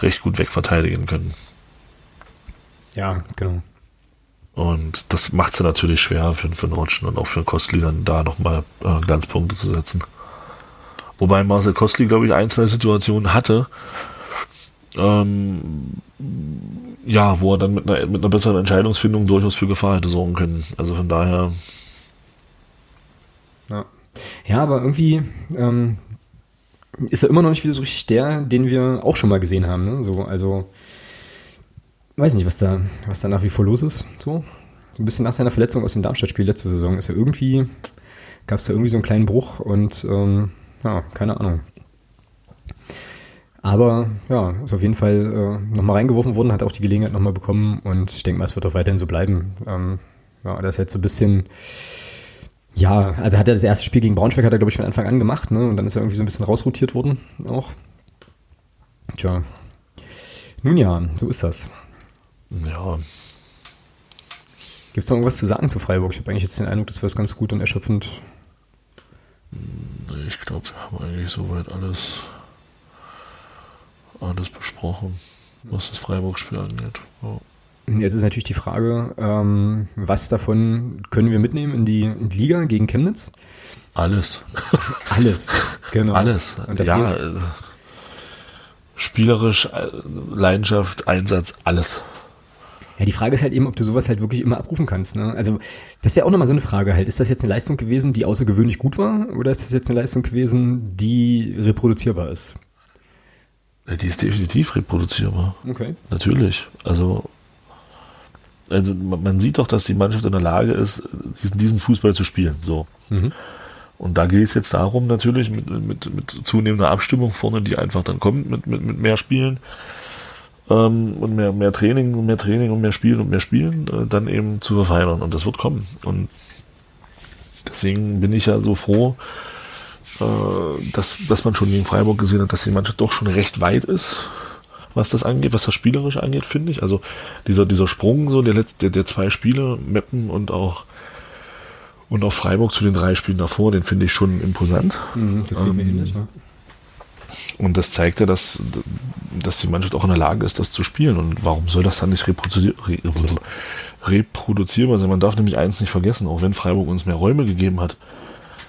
recht gut wegverteidigen können. Ja, genau. Und das macht es natürlich schwer für, für den Rotschen und auch für den Kostli dann da nochmal äh, Glanzpunkte zu setzen. Wobei Marcel Kostli, glaube ich, ein, zwei Situationen hatte, ähm, ja, wo er dann mit einer, mit einer besseren Entscheidungsfindung durchaus für Gefahr hätte sorgen können. Also von daher, Ja, ja aber irgendwie, ähm, ist er immer noch nicht wieder so richtig der, den wir auch schon mal gesehen haben. Ne? So, also weiß nicht, was da, was da nach wie vor los ist. So ein bisschen nach seiner Verletzung aus dem Darmstadt-Spiel letzte Saison ist er irgendwie, gab es da irgendwie so einen kleinen Bruch und ähm, ja, keine Ahnung. Aber ja, ist auf jeden Fall äh, nochmal reingeworfen worden, hat auch die Gelegenheit nochmal bekommen und ich denke mal, es wird auch weiterhin so bleiben. Ähm, ja, das ist jetzt so ein bisschen, ja, also hat er das erste Spiel gegen Braunschweig, hat er glaube ich von Anfang an gemacht, ne? Und dann ist er irgendwie so ein bisschen rausrotiert worden auch. Tja. Nun ja, so ist das. Ja. Gibt es noch irgendwas zu sagen zu Freiburg? Ich habe eigentlich jetzt den Eindruck, dass wir es ganz gut und erschöpfend. Ich glaube, wir haben eigentlich soweit alles alles besprochen, was das Freiburg-Spiel angeht. Ja. Jetzt ist natürlich die Frage, ähm, was davon können wir mitnehmen in die, in die Liga gegen Chemnitz? Alles. (laughs) Alles, genau. Alles. ja, äh, spielerisch, äh, Leidenschaft, Einsatz, alles. Ja, die Frage ist halt eben, ob du sowas halt wirklich immer abrufen kannst. Ne? Also das wäre auch nochmal so eine Frage halt. Ist das jetzt eine Leistung gewesen, die außergewöhnlich gut war? Oder ist das jetzt eine Leistung gewesen, die reproduzierbar ist? Die ist definitiv reproduzierbar. Okay. Natürlich. Also, also man sieht doch, dass die Mannschaft in der Lage ist, diesen, diesen Fußball zu spielen. So. Mhm. Und da geht es jetzt darum, natürlich mit, mit, mit zunehmender Abstimmung vorne, die einfach dann kommt, mit, mit, mit mehr Spielen ähm, und mehr, mehr Training und mehr Training und mehr Spielen und mehr Spielen, äh, dann eben zu verfeinern. Und das wird kommen. Und deswegen bin ich ja so froh, äh, dass, dass man schon gegen Freiburg gesehen hat, dass die Mannschaft doch schon recht weit ist, was das angeht, was das spielerisch angeht, finde ich. Also dieser, dieser Sprung so der, der, der zwei Spiele, Meppen und auch und auch Freiburg zu den drei Spielen davor, den finde ich schon imposant. Mhm, das geht ähm, mir ähnlich, ne? Und das zeigt ja, dass, dass die Mannschaft auch in der Lage ist, das zu spielen. Und warum soll das dann nicht reproduzier reproduzierbar sein? Man darf nämlich eins nicht vergessen, auch wenn Freiburg uns mehr Räume gegeben hat,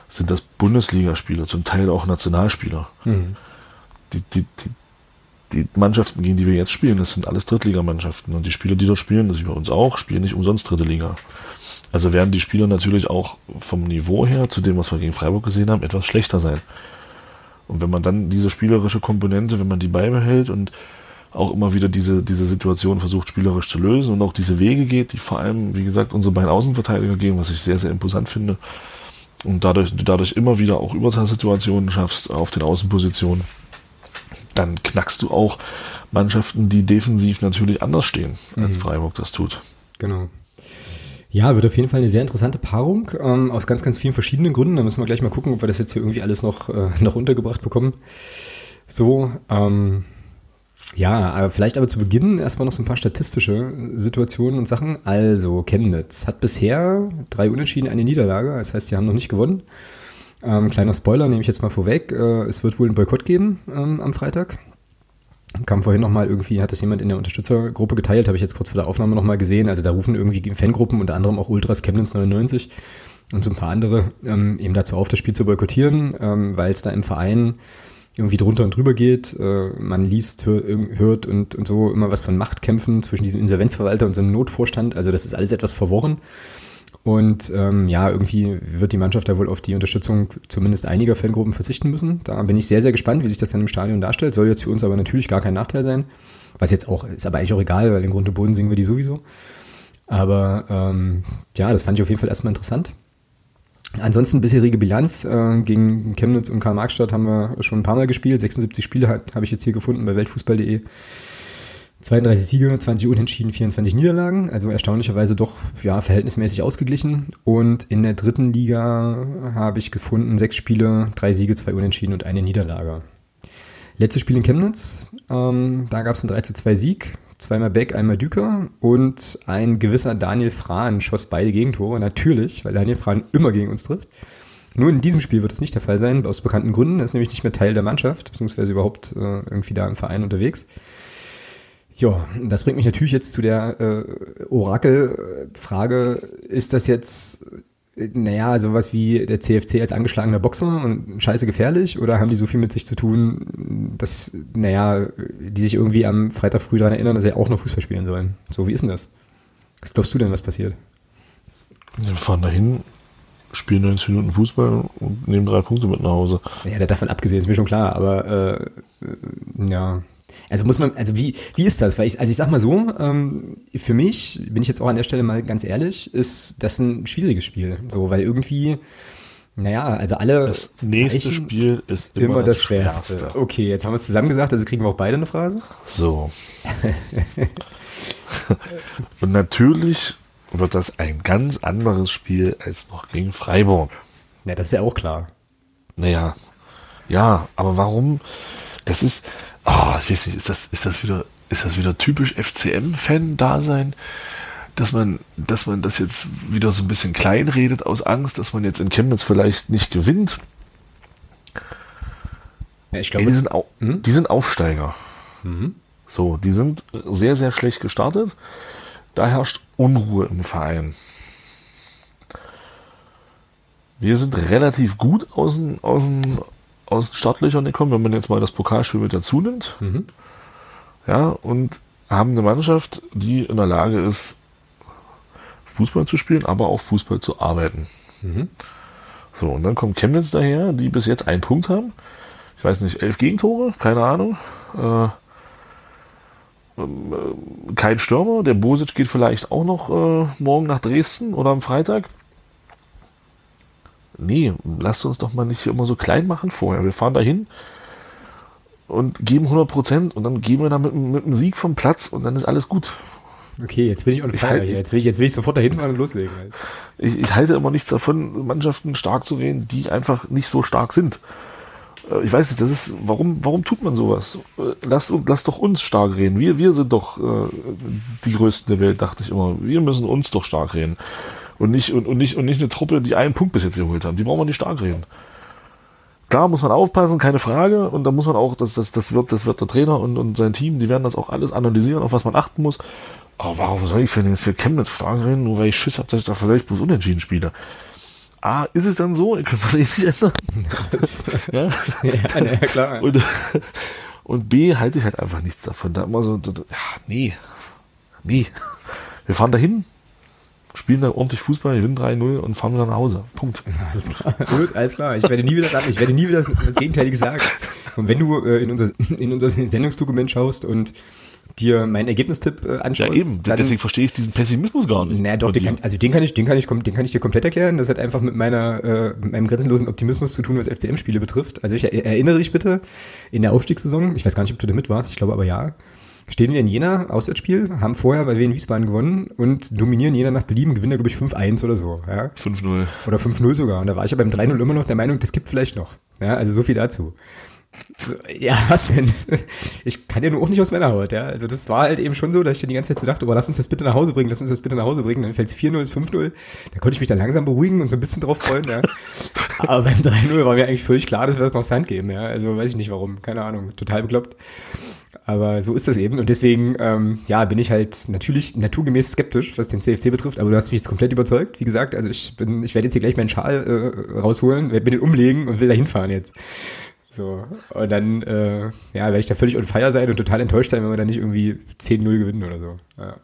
sind das Bundesligaspieler, zum Teil auch Nationalspieler. Mhm. Die, die, die, die Mannschaften, gegen die wir jetzt spielen, das sind alles Drittligamannschaften. Und die Spieler, die dort spielen, das ist bei uns auch, spielen nicht umsonst dritte Liga. Also werden die Spieler natürlich auch vom Niveau her, zu dem, was wir gegen Freiburg gesehen haben, etwas schlechter sein. Und wenn man dann diese spielerische Komponente, wenn man die beibehält und auch immer wieder diese, diese Situation versucht spielerisch zu lösen und auch diese Wege geht, die vor allem, wie gesagt, unsere beiden Außenverteidiger gehen, was ich sehr, sehr imposant finde, und dadurch, du dadurch immer wieder auch Überzahlsituationen schaffst auf den Außenpositionen, dann knackst du auch Mannschaften, die defensiv natürlich anders stehen, als mhm. Freiburg das tut. Genau. Ja, wird auf jeden Fall eine sehr interessante Paarung, ähm, aus ganz, ganz vielen verschiedenen Gründen. Da müssen wir gleich mal gucken, ob wir das jetzt hier irgendwie alles noch, äh, (laughs) noch untergebracht bekommen. So, ähm, ja, aber vielleicht aber zu Beginn erstmal noch so ein paar statistische Situationen und Sachen. Also, Chemnitz hat bisher drei Unentschieden, eine Niederlage. Das heißt, sie haben noch nicht gewonnen. Ähm, kleiner Spoiler nehme ich jetzt mal vorweg. Äh, es wird wohl einen Boykott geben ähm, am Freitag. Kam vorhin nochmal irgendwie, hat das jemand in der Unterstützergruppe geteilt, habe ich jetzt kurz vor der Aufnahme nochmal gesehen. Also da rufen irgendwie Fangruppen, unter anderem auch Ultras Chemnitz 99 und so ein paar andere, ähm, eben dazu auf, das Spiel zu boykottieren, ähm, weil es da im Verein irgendwie drunter und drüber geht. Äh, man liest, hör, hört und, und so immer was von Machtkämpfen zwischen diesem Insolvenzverwalter und seinem Notvorstand. Also das ist alles etwas verworren. Und ähm, ja, irgendwie wird die Mannschaft da wohl auf die Unterstützung zumindest einiger Fangruppen verzichten müssen. Da bin ich sehr, sehr gespannt, wie sich das dann im Stadion darstellt. Soll jetzt für uns aber natürlich gar kein Nachteil sein. Was jetzt auch, ist aber eigentlich auch egal, weil im Grunde Boden singen wir die sowieso. Aber ähm, ja, das fand ich auf jeden Fall erstmal interessant. Ansonsten bisherige Bilanz äh, gegen Chemnitz und Karl-Marx-Stadt haben wir schon ein paar Mal gespielt. 76 Spiele habe ich jetzt hier gefunden bei weltfußball.de. 32 Siege, 20 Unentschieden, 24 Niederlagen, also erstaunlicherweise doch ja verhältnismäßig ausgeglichen. Und in der dritten Liga habe ich gefunden sechs Spiele, drei Siege, zwei Unentschieden und eine Niederlage. Letztes Spiel in Chemnitz, ähm, da gab es einen 3 zu 2 Sieg zweimal Beck, einmal Düker und ein gewisser Daniel Frahn schoss beide Gegentore, natürlich, weil Daniel Frahn immer gegen uns trifft. Nur in diesem Spiel wird es nicht der Fall sein, aus bekannten Gründen. Er ist nämlich nicht mehr Teil der Mannschaft, beziehungsweise überhaupt äh, irgendwie da im Verein unterwegs. Ja, das bringt mich natürlich jetzt zu der äh, Orakelfrage, ist das jetzt naja, sowas wie der CFC als angeschlagener Boxer und scheiße gefährlich oder haben die so viel mit sich zu tun, dass, naja, die sich irgendwie am Freitag früh daran erinnern, dass sie auch noch Fußball spielen sollen? So, wie ist denn das? Was glaubst du denn, was passiert? Wir fahren dahin spielen 90 Minuten Fußball und nehmen drei Punkte mit nach Hause. Ja, davon abgesehen, ist mir schon klar, aber äh, ja. Also muss man, also wie, wie ist das? Weil ich, also ich sag mal so, ähm, für mich, bin ich jetzt auch an der Stelle mal ganz ehrlich, ist das ein schwieriges Spiel. So, weil irgendwie, naja, also alle. Das nächste Zeichen Spiel ist immer, immer das, Schwerste. Schwerste. Okay, jetzt haben wir es zusammen gesagt, also kriegen wir auch beide eine Phrase. So. (laughs) und natürlich wird das ein ganz anderes Spiel als noch gegen Freiburg. Ja, das ist ja auch klar. Naja, ja, aber warum? Das ist, ah, ich weiß nicht, ist das, ist das wieder, ist das wieder typisch FCM-Fan-Dasein, dass man, dass man das jetzt wieder so ein bisschen kleinredet aus Angst, dass man jetzt in Chemnitz vielleicht nicht gewinnt? Ich glaube, die, sind au Mhm. die sind Aufsteiger. So, die sind sehr, sehr schlecht gestartet. Da herrscht Unruhe im Verein. Wir sind relativ gut aus den, aus den, aus den Startlöchern gekommen, wenn man jetzt mal das Pokalspiel mit dazu nimmt. Mhm. Ja, und haben eine Mannschaft, die in der Lage ist, Fußball zu spielen, aber auch Fußball zu arbeiten. Mhm. So, und dann kommt Chemnitz daher, die bis jetzt einen Punkt haben. Ich weiß nicht, elf Gegentore, keine Ahnung. Äh, ähm, äh, kein Stürmer. Der Bosic geht vielleicht auch noch äh, morgen nach Dresden oder am Freitag. Nee, lasst uns doch mal nicht immer so klein machen vorher. Wir fahren dahin und geben 100 Prozent und dann gehen wir da mit, mit einem Sieg vom Platz und dann ist alles gut. okay, jetzt bin ich on Ich fire hier. Jetzt will ich, jetzt will ich sofort dahin fahren und loslegen. Halt. Ich, ich halte immer nichts davon, Mannschaften stark zu reden, die einfach nicht so stark sind. Äh, Ich weiß nicht, das ist, warum, warum tut man sowas? Äh, Lass, uns- lass doch uns stark reden. Wir, wir sind doch äh, die Größten der Welt, dachte ich immer. Wir müssen uns doch stark reden. Und nicht, und, und, nicht, und nicht eine Truppe, die einen Punkt bis jetzt geholt haben. Die brauchen wir nicht stark reden. Klar muss man aufpassen, keine Frage. Und da muss man auch, das, das, das, wird, das wird der Trainer und, und sein Team, die werden das auch alles analysieren, auf was man achten muss. Aber warum soll ich denn jetzt für Chemnitz stark reden, nur weil ich Schiss habe, dass ich da vielleicht bloß unentschieden spiele? A, ist es dann so? Ihr könnt das eh nicht ändern. (laughs) ja? ja, ja, klar. Und, und B, halte ich halt einfach nichts davon. Da immer so, ja, nee, nee. Wir fahren dahin, spielen da ordentlich Fußball, gewinnen 3-0 und fahren wieder nach Hause. Punkt. Alles klar. Gut, alles klar. Ich werde nie wieder ich werde nie wieder das, das Gegenteilige sagen. Und wenn du äh, in, unser, in unser Sendungsdokument schaust und dir meinen Ergebnistipp äh, Ja, anschaust, eben. dann, Deswegen verstehe ich diesen Pessimismus gar nicht. naja, doch, den kann, also den kann ich, den kann ich, den kann ich dir komplett erklären. Das hat einfach mit meiner, äh, mit meinem grenzenlosen Optimismus zu tun, was FCM-Spiele betrifft. Also ich er- erinnere dich bitte, in der Aufstiegssaison, ich weiß gar nicht, ob du da mit warst, ich glaube aber ja, stehen wir in Jena, Auswärtsspiel, haben vorher bei Wien Wiesbaden gewonnen und dominieren Jena nach Belieben, gewinnen da, glaube ich, 5-1 oder so, ja. 5-0. Oder 5-0 sogar. Und da war ich ja beim 3-0 immer noch der Meinung, das gibt vielleicht noch. Ja, also so viel dazu. Ja, was denn? Ich kann ja nur auch nicht aus meiner Haut, ja. Also das war halt eben schon so, dass ich dann die ganze Zeit so dachte, oh, lass uns das bitte nach Hause bringen, lass uns das bitte nach Hause bringen. Dann fällt es 4-0, ist 5-0. Da konnte ich mich dann langsam beruhigen und so ein bisschen drauf freuen, ja. Aber beim 3-0 war mir eigentlich völlig klar, dass wir das noch Sand geben, ja. Also weiß ich nicht warum, keine Ahnung, total bekloppt. Aber so ist das eben. Und deswegen, ähm, ja, bin ich halt natürlich naturgemäß skeptisch, was den CFC betrifft. Aber du hast mich jetzt komplett überzeugt. Wie gesagt, also ich bin, ich werde jetzt hier gleich meinen Schal äh, rausholen, werde mir den umlegen und will da hinfahren jetzt. So. Und dann, äh, ja, werde ich da völlig on fire sein und total enttäuscht sein, wenn wir dann nicht irgendwie 10-0 gewinnen oder so. Ja.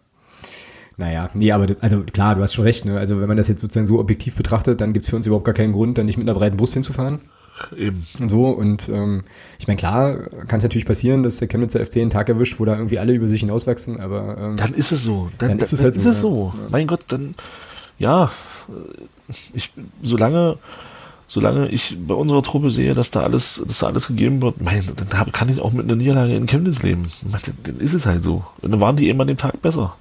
Naja, nee, aber also klar, du hast schon recht, ne? Also wenn man das jetzt sozusagen so objektiv betrachtet, dann gibt's für uns überhaupt gar keinen Grund, dann nicht mit einer breiten Brust hinzufahren Eben. so. Und ähm, ich meine, klar, kann es natürlich passieren, dass der Chemnitzer FC einen Tag erwischt, wo da irgendwie alle über sich hinauswachsen, aber ähm, Dann ist es so. Dann, Dann ist es dann halt ist so, es ja. so. Mein Gott, dann, ja, ich, solange, solange ich bei unserer Truppe sehe, dass da alles, dass da alles gegeben wird, mein, dann kann ich auch mit einer Niederlage in Chemnitz leben. Mein, Dann, ist es halt so. Und dann waren die immer an dem Tag besser.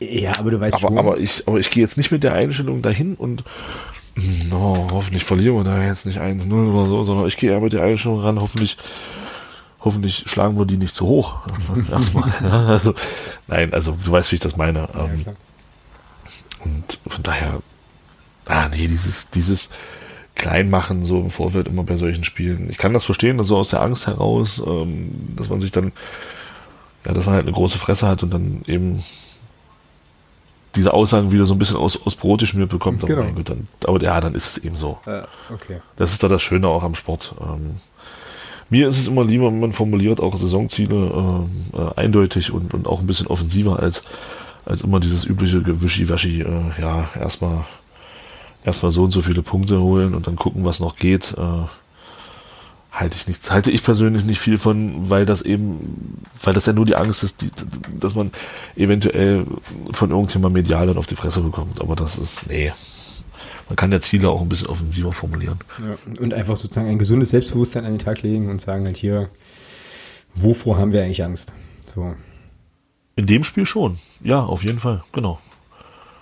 ja, aber du weißt Aber, schon. aber ich, aber ich gehe jetzt nicht mit der Einstellung dahin und no, hoffentlich verlieren wir da jetzt nicht 1-0 oder so, sondern ich gehe eher mit der Einstellung ran, hoffentlich, hoffentlich schlagen wir die nicht zu hoch. (laughs) Erstmal. Also, nein, also du weißt, wie ich das meine. ja, Ähm, und von daher, ah nee, dieses, dieses Kleinmachen so im Vorfeld immer bei solchen Spielen. Ich kann das verstehen, also aus der Angst heraus, ähm, dass man sich dann, ja, dass man halt eine große Fresse hat und dann eben diese Aussagen wieder so ein bisschen aus, aus Brot geschmiert bekommt. Aber, Genau. mein Gott, dann, aber ja, dann ist es eben so. Äh, okay. Das ist da das Schöne auch am Sport. Ähm, mir ist es immer lieber, wenn man formuliert auch Saisonziele ähm, äh, eindeutig und, und auch ein bisschen offensiver als, als immer dieses übliche Gewischi-Waschi, äh, ja, erstmal erstmal so und so viele Punkte holen und dann gucken, was noch geht. Äh, halte ich nichts, halte ich persönlich nicht viel von, weil das eben, weil das ja nur die Angst ist, die, dass man eventuell von irgendjemandem medial dann auf die Fresse bekommt. Aber das ist, nee. Man kann ja Ziele auch ein bisschen offensiver formulieren. Ja, und einfach sozusagen ein gesundes Selbstbewusstsein an den Tag legen und sagen halt hier, wovor haben wir eigentlich Angst? So. In dem Spiel schon. Ja, auf jeden Fall. Genau.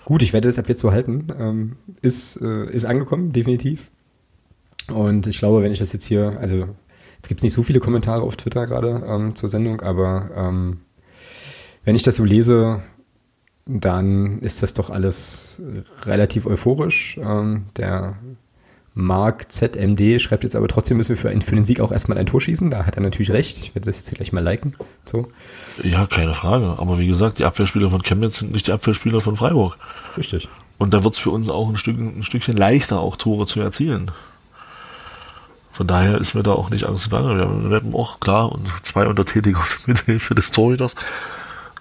Gut, ich werde das ab jetzt so halten. Ähm, ist, äh, ist angekommen, definitiv. Und ich glaube, wenn ich das jetzt hier, also es gibt nicht so viele Kommentare auf Twitter gerade ähm, zur Sendung, aber ähm, wenn ich das so lese, dann ist das doch alles relativ euphorisch. Ähm, der Mark ZMD schreibt jetzt aber trotzdem müssen wir für, einen, für den Sieg auch erstmal ein Tor schießen. Da hat er natürlich recht. Ich werde das jetzt gleich mal liken. So. Ja, keine Frage. Aber wie gesagt, die Abwehrspieler von Chemnitz sind nicht die Abwehrspieler von Freiburg. Richtig. Und da wird es für uns auch ein, Stück, ein Stückchen leichter, auch Tore zu erzielen. Von daher ist mir da auch nicht Angst und Bange. Wir haben Meppen auch, klar, und zwei Untertätige (laughs) mit Hilfe des Torhüters.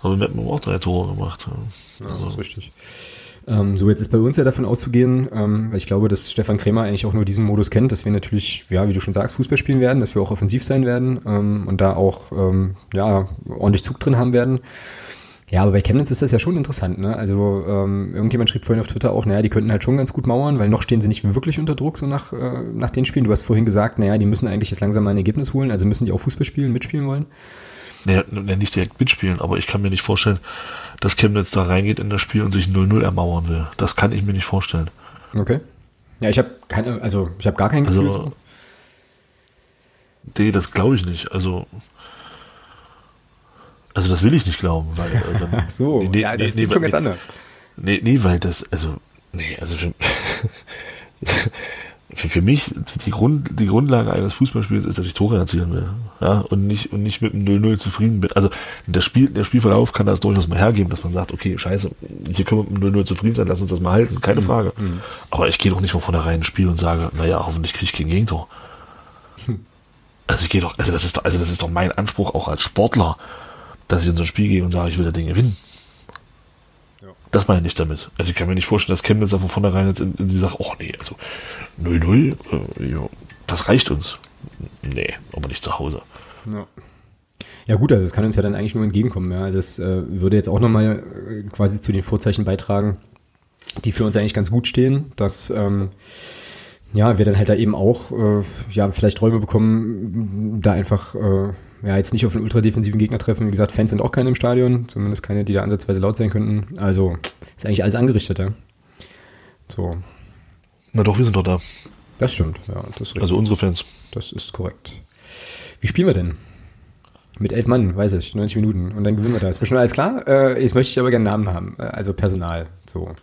Aber Meppen haben auch drei Tore gemacht. Ja, also. das ist richtig. Ähm, so, jetzt ist bei uns ja davon auszugehen, ähm, weil ich glaube, dass Stefan Krämer eigentlich auch nur diesen Modus kennt, dass wir natürlich, ja, wie du schon sagst, Fußball spielen werden, dass wir auch offensiv sein werden ähm, und da auch, ähm, ja, ordentlich Zug drin haben werden. Ja, aber bei Chemnitz ist das ja schon interessant, ne? Also ähm, irgendjemand schrieb vorhin auf Twitter auch, naja, die könnten halt schon ganz gut mauern, weil noch stehen sie nicht wirklich unter Druck, so nach, äh, nach den Spielen. Du hast vorhin gesagt, naja, die müssen eigentlich jetzt langsam mal ein Ergebnis holen, also müssen die auch Fußball spielen, mitspielen wollen. Naja, nicht direkt mitspielen, aber ich kann mir nicht vorstellen, dass Chemnitz da reingeht in das Spiel und sich 0-0 ermauern will. Das kann ich mir nicht vorstellen. Okay. Ja, ich habe keine, also ich habe gar kein Gefühl. Also, nee, das glaube ich nicht. Also also das will ich nicht glauben, weil dann, (laughs) Ach so, nee, ja, das nee, ist schon ganz anders. Nee, nee, weil das, also, nee, also für, (laughs) für, für mich, die, Grund, die Grundlage eines Fußballspiels ist, dass ich Tore erzielen will. Ja, und nicht, und nicht mit einem 0-0 zufrieden bin. Also der, Spiel, der Spielverlauf kann das durchaus mal hergeben, dass man sagt, okay, scheiße, hier können wir mit einem 0-0 zufrieden sein, lass uns das mal halten, keine mhm. Frage. Mhm. Aber ich gehe doch nicht von vornherein ins Spiel und sage, naja, hoffentlich kriege ich kein Gegentor. Hm. Also ich gehe doch, also das ist doch, also das ist doch mein Anspruch auch als Sportler, dass ich in so ein Spiel gehe und sage, ich will das Ding gewinnen. Ja. Das meine ich damit. Also ich kann mir nicht vorstellen, dass Chemnitz von vornherein jetzt in, in die Sache, oh nee, also 0-0, äh, ja, das reicht uns. Nee, aber nicht zu Hause. Ja. Ja gut, also es kann uns ja dann eigentlich nur entgegenkommen. Ja. Also es äh, würde jetzt auch nochmal äh, quasi zu den Vorzeichen beitragen, die für uns eigentlich ganz gut stehen, dass ähm, ja, wir dann halt da eben auch äh, ja vielleicht Räume bekommen, da einfach äh, ja, jetzt nicht auf einen ultradefensiven Gegner treffen. Wie gesagt, Fans sind auch keine im Stadion, zumindest keine, die da ansatzweise laut sein könnten. Also ist eigentlich alles angerichtet, ja. So. Na doch, wir sind doch da. Das stimmt, ja. Das also unsere Fans. Das ist korrekt. Wie spielen wir denn? Mit elf Mann, weiß ich, 90 Minuten. Und dann gewinnen wir da. Ist mir schon alles klar? Äh, jetzt möchte ich aber gerne Namen haben. Äh, also Personal. So.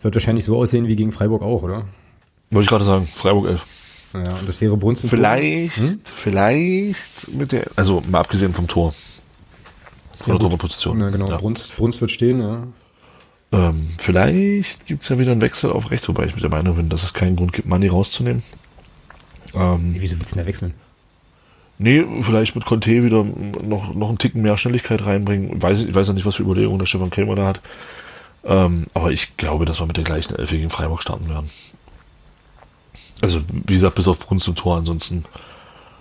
Wird wahrscheinlich so aussehen wie gegen Freiburg auch, oder? Wollte ich gerade sagen, Freiburg 11. Ja, und das wäre Brunst Vielleicht, hm? vielleicht mit der, also mal abgesehen vom Tor. Von ja, der Torposition. Ja, genau. Ja. Brunst, Brunst wird stehen, ja. Ähm, vielleicht gibt es ja wieder einen Wechsel auf rechts, wobei ich mit der Meinung bin, dass es keinen Grund gibt, Money rauszunehmen. Ähm, Wieso willst du denn da wechseln? Nee, vielleicht mit Conte wieder noch, noch einen Ticken mehr Schnelligkeit reinbringen. Ich weiß, ich weiß ja nicht, was für Überlegungen der Stefan Krämer da hat. Ähm, aber ich glaube, dass wir mit der gleichen Elf gegen Freiburg starten werden. Also, wie gesagt, bis auf Brunst und Tor, ansonsten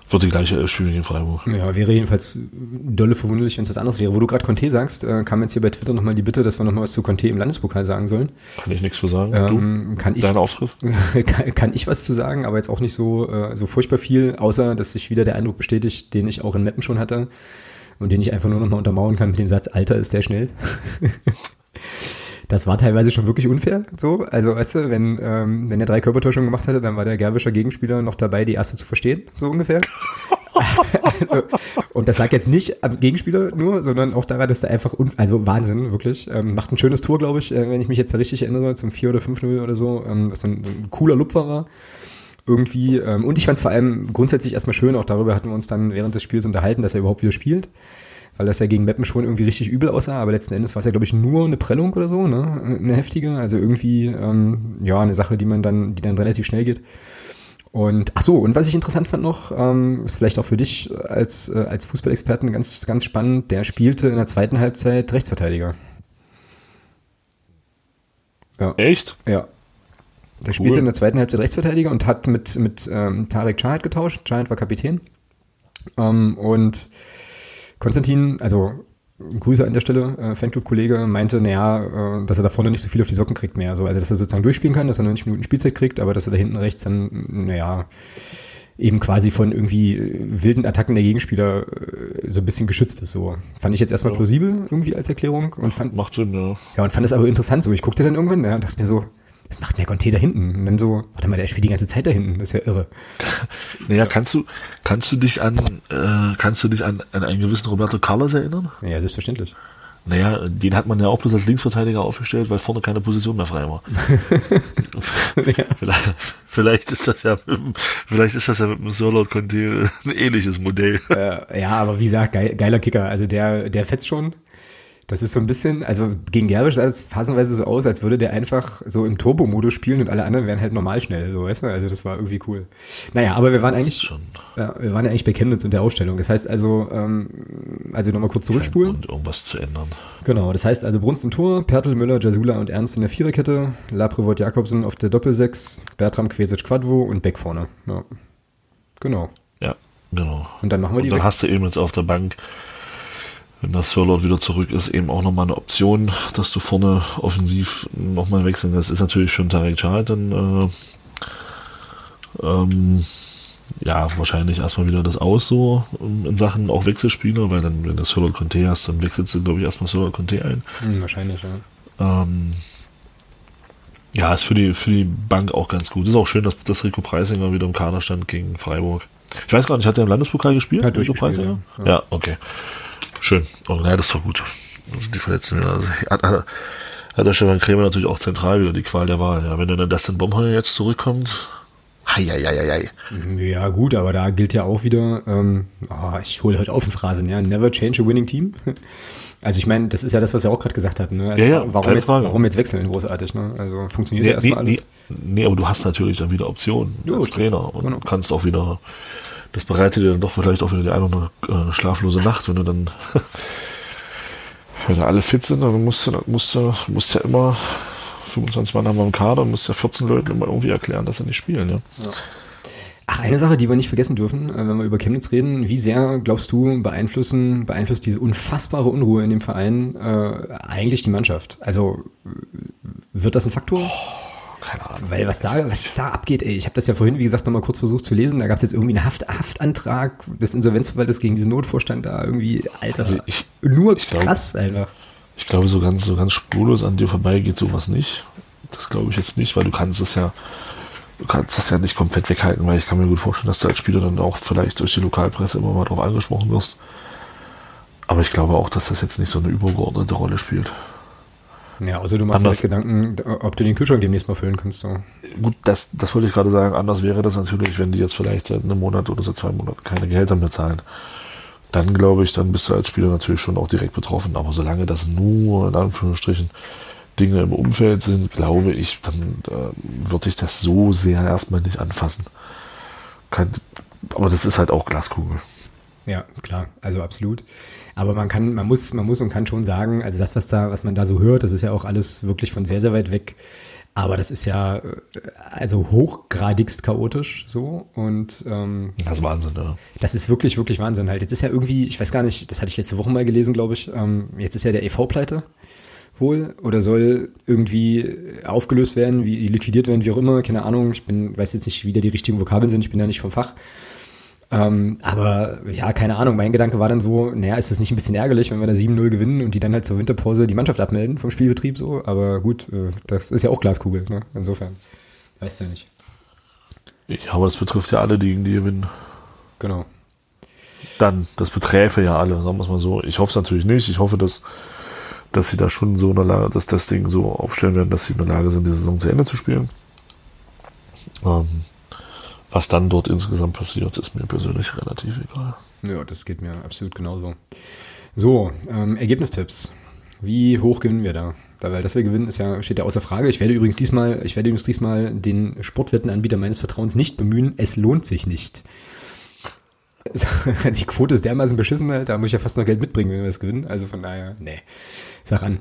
wird die gleiche Elf spielen gegen Freiburg. Ja, wäre jedenfalls dolle verwunderlich, wenn es was anderes wäre. Wo du gerade Conte sagst, äh, kam jetzt hier bei Twitter nochmal die Bitte, dass wir nochmal was zu Conte im Landespokal sagen sollen. Kann ich nichts zu sagen. Ähm, kann ich, Dein Auftritt? (laughs) kann, kann, ich was zu sagen, aber jetzt auch nicht so, äh, so furchtbar viel, außer dass sich wieder der Eindruck bestätigt, den ich auch in Meppen schon hatte und den ich einfach nur nochmal untermauern kann mit dem Satz, Alter ist der schnell. (laughs) das war teilweise schon wirklich unfair. So, also weißt du, wenn ähm, wenn er drei Körpertäuschungen gemacht hatte, dann war der Gerwischer Gegenspieler noch dabei, die erste zu verstehen, so ungefähr. (laughs) also, und das lag jetzt nicht am Gegenspieler nur, sondern auch daran, dass er einfach, un also Wahnsinn, wirklich, ähm, macht ein schönes Tor, glaube ich, äh, wenn ich mich jetzt richtig erinnere, zum 4 oder 5-0 oder so, ähm, was ein, ein cooler Lupfer war irgendwie. Ähm, und ich fand es vor allem grundsätzlich erstmal schön, auch darüber hatten wir uns dann während des Spiels unterhalten, dass er überhaupt wieder spielt weil das ja gegen Meppen schon irgendwie richtig übel aussah, aber letzten Endes war es ja, glaube ich, nur eine Prellung oder so, ne? Eine heftige, also irgendwie, ähm, ja, eine Sache, die man dann, die dann relativ schnell geht. Und ach so, und was ich interessant fand noch, ähm, ist vielleicht auch für dich als, äh, als Fußballexperten ganz, ganz spannend, der spielte in der zweiten Halbzeit Rechtsverteidiger. Ja. Echt? Ja. Der spielte in der zweiten Halbzeit Rechtsverteidiger und hat mit, mit ähm, Tarek Chahat getauscht. Chahat war Kapitän. Ähm, und Konstantin, also Grüße an der Stelle, äh, Fanclub-Kollege, meinte, naja, äh, dass er da vorne nicht so viel auf die Socken kriegt mehr. So. Also, dass er sozusagen durchspielen kann, dass er 90 Minuten Spielzeit kriegt, aber dass er da hinten rechts dann, naja, eben quasi von irgendwie wilden Attacken der Gegenspieler äh, so ein bisschen geschützt ist. So fand ich jetzt erstmal Ja. plausibel irgendwie als Erklärung und fand Macht Sinn, ja. ja und fand es aber interessant. So ich guckte dann irgendwann ja, und dachte mir so, was macht der Conte da hinten? Und dann so, warte mal, der spielt die ganze Zeit da hinten. Das ist ja irre. (laughs) Naja, kannst du, kannst du dich an, äh, kannst du dich an, an einen gewissen Roberto Carlos erinnern? Ja, selbstverständlich. Naja, den hat man ja auch bloß als Linksverteidiger aufgestellt, weil vorne keine Position mehr frei war. (laughs) vielleicht, vielleicht ist das ja, vielleicht ist das ja mit dem Sörlot Conte ein ähnliches Modell. ja, aber wie gesagt, geil, geiler Kicker. Also der, der fetzt schon. Das ist so ein bisschen, also gegen Gerbisch sah es phasenweise so aus, als würde der einfach so im Turbo-Modus spielen und alle anderen wären halt normal schnell, so, weißt du? Also das war irgendwie cool. Naja, aber wir waren eigentlich, schon ja, wir waren ja eigentlich bei Chemnitz und der Ausstellung. Das heißt also, ähm, also nochmal kurz zurückspulen. und irgendwas zu ändern. Genau, das heißt also Brunst im Tor, Pertl, Müller, Jasula und Ernst in der Viererkette, Laprevot Jakobsen auf der Doppelsechs, Bertram Quesic Quadvo und Beck vorne. Ja. Genau. Ja, genau. Und dann machen wir Und die dann weg. hast du eben jetzt auf der Bank, wenn das Sörlot wieder zurück ist, eben auch nochmal eine Option, dass du vorne offensiv nochmal wechseln. Das ist natürlich für einen Tarek Chahat dann äh, ähm, ja, wahrscheinlich erstmal wieder das Aus so ähm, in Sachen auch Wechselspieler, weil dann, wenn du Sörlot Conte hast, dann wechselst du, glaube ich, erstmal Sörlot Conte ein. Hm, wahrscheinlich, ja. Ähm, ja, ist für die, für die Bank auch ganz gut. Ist auch schön, dass, dass Rico Preisinger wieder im Kader stand gegen Freiburg. Ich weiß gar nicht, hat er im Landespokal gespielt? Hat Rico Preisinger? ja. Ja. okay. Schön. Oh, naja, das ist doch gut. Die Verletzten. Also, hat, hat, hat der Stefan Krämer natürlich auch zentral wieder die Qual der Wahl. Ja, wenn dann Dustin Bomheuer jetzt zurückkommt. Heieieiei. Ja, gut, aber da gilt ja auch wieder, ähm, oh, ich hole heute auf in Phrasen, ja, never change a winning team. (laughs) Also ich meine, das ist ja das, was wir auch gerade gesagt hatten. Ne? Also Ja, ja, warum, jetzt, Frage. warum jetzt wechseln, großartig. Ne? Also funktioniert ja Nee, nee, erstmal nee, alles. nee, aber du hast natürlich dann wieder Optionen Ja, als. Trainer und Genau. kannst auch wieder, das bereitet dir dann doch vielleicht auch wieder die eine oder andere äh, schlaflose Nacht, wenn du dann, (laughs) wenn da alle fit sind, dann musst du, dann musst du, musst ja immer 25 Mann haben wir im Kader und musst ja 14 Leuten immer irgendwie erklären, dass sie nicht spielen, ja. Ach, eine Sache, die wir nicht vergessen dürfen, äh, wenn wir über Chemnitz reden, wie sehr, glaubst du, beeinflussen, beeinflusst diese unfassbare Unruhe in dem Verein äh, eigentlich die Mannschaft? Also wird das ein Faktor? Keine Ahnung. Weil was da, was da abgeht, ey, ich habe das ja vorhin, wie gesagt, nochmal kurz versucht zu lesen, da gab es jetzt irgendwie einen Haft, Haftantrag des Insolvenzverwalters gegen diesen Notvorstand da irgendwie, Alter, Also ich- nur ich glaub- krass einfach. Ich glaube, so ganz, so ganz spurlos an dir vorbei geht sowas nicht. Das glaube ich jetzt nicht, weil du kannst es ja, du kannst das ja nicht komplett weghalten, weil ich kann mir gut vorstellen, dass du als Spieler dann auch vielleicht durch die Lokalpresse immer mal drauf angesprochen wirst. Aber ich glaube auch, dass das jetzt nicht so eine übergeordnete Rolle spielt. Ja, außer du machst dir Anders. halt Gedanken, ob du den Kühlschrank demnächst noch füllen kannst. So. Gut, das, das wollte ich gerade sagen. Anders wäre das natürlich, wenn die jetzt vielleicht seit einem Monat oder seit zwei Monaten keine Gehälter mehr zahlen. Dann glaube ich, dann bist du als Spieler natürlich schon auch direkt betroffen. Aber solange das nur in Anführungsstrichen Dinge im Umfeld sind, glaube ich, dann äh, würde ich das so sehr erstmal nicht anfassen. Kann, aber das ist halt auch Glaskugel. Ja, klar, also absolut. Aber man kann, man muss, man muss und kann schon sagen, also das, was da, was man da so hört, das ist ja auch alles wirklich von sehr, sehr weit weg. Aber das ist ja äh, also hochgradigst chaotisch so und ähm, Das ist Wahnsinn, ja. das ist wirklich, wirklich Wahnsinn halt. Jetzt ist ja irgendwie, ich weiß gar nicht, das hatte ich letzte Woche mal gelesen, glaube ich. Ähm, jetzt ist ja der EV pleite wohl oder soll irgendwie aufgelöst werden, wie liquidiert werden, wie auch immer, keine Ahnung. Ich bin, weiß jetzt nicht, wie da die richtigen Vokabeln sind, ich bin da nicht vom Fach. Ähm, aber ja, keine Ahnung. Mein Gedanke war dann so, naja, ist das nicht ein bisschen ärgerlich, wenn wir da 7-0 gewinnen und die dann halt zur Winterpause die Mannschaft abmelden vom Spielbetrieb so? Aber gut, äh, das ist ja auch Glaskugel, ne? Insofern. Weißt du ja nicht. Ja, aber das betrifft ja alle, die gegen die gewinnen. Genau. dann, das beträfe ja alle, sagen wir es mal so. Ich hoffe es natürlich nicht. Ich hoffe, dass, dass sie da schon so in der Lage, dass das Ding so aufstellen werden, dass sie in der Lage sind, die Saison zu Ende zu spielen. Ähm, was dann dort insgesamt passiert, ist mir persönlich relativ egal. Ja, das geht mir absolut genauso. So, ähm, Ergebnistipps. Wie hoch gewinnen wir da? Da- Weil dass wir gewinnen, ist ja, steht ja außer Frage. Ich werde übrigens diesmal, ich werde übrigens diesmal den Sportwettenanbieter meines Vertrauens nicht bemühen. Es lohnt sich nicht. (laughs) Also die Quote ist dermaßen beschissen halt, da muss ich ja fast noch Geld mitbringen, wenn wir das gewinnen. Also von daher, nee. Sag an.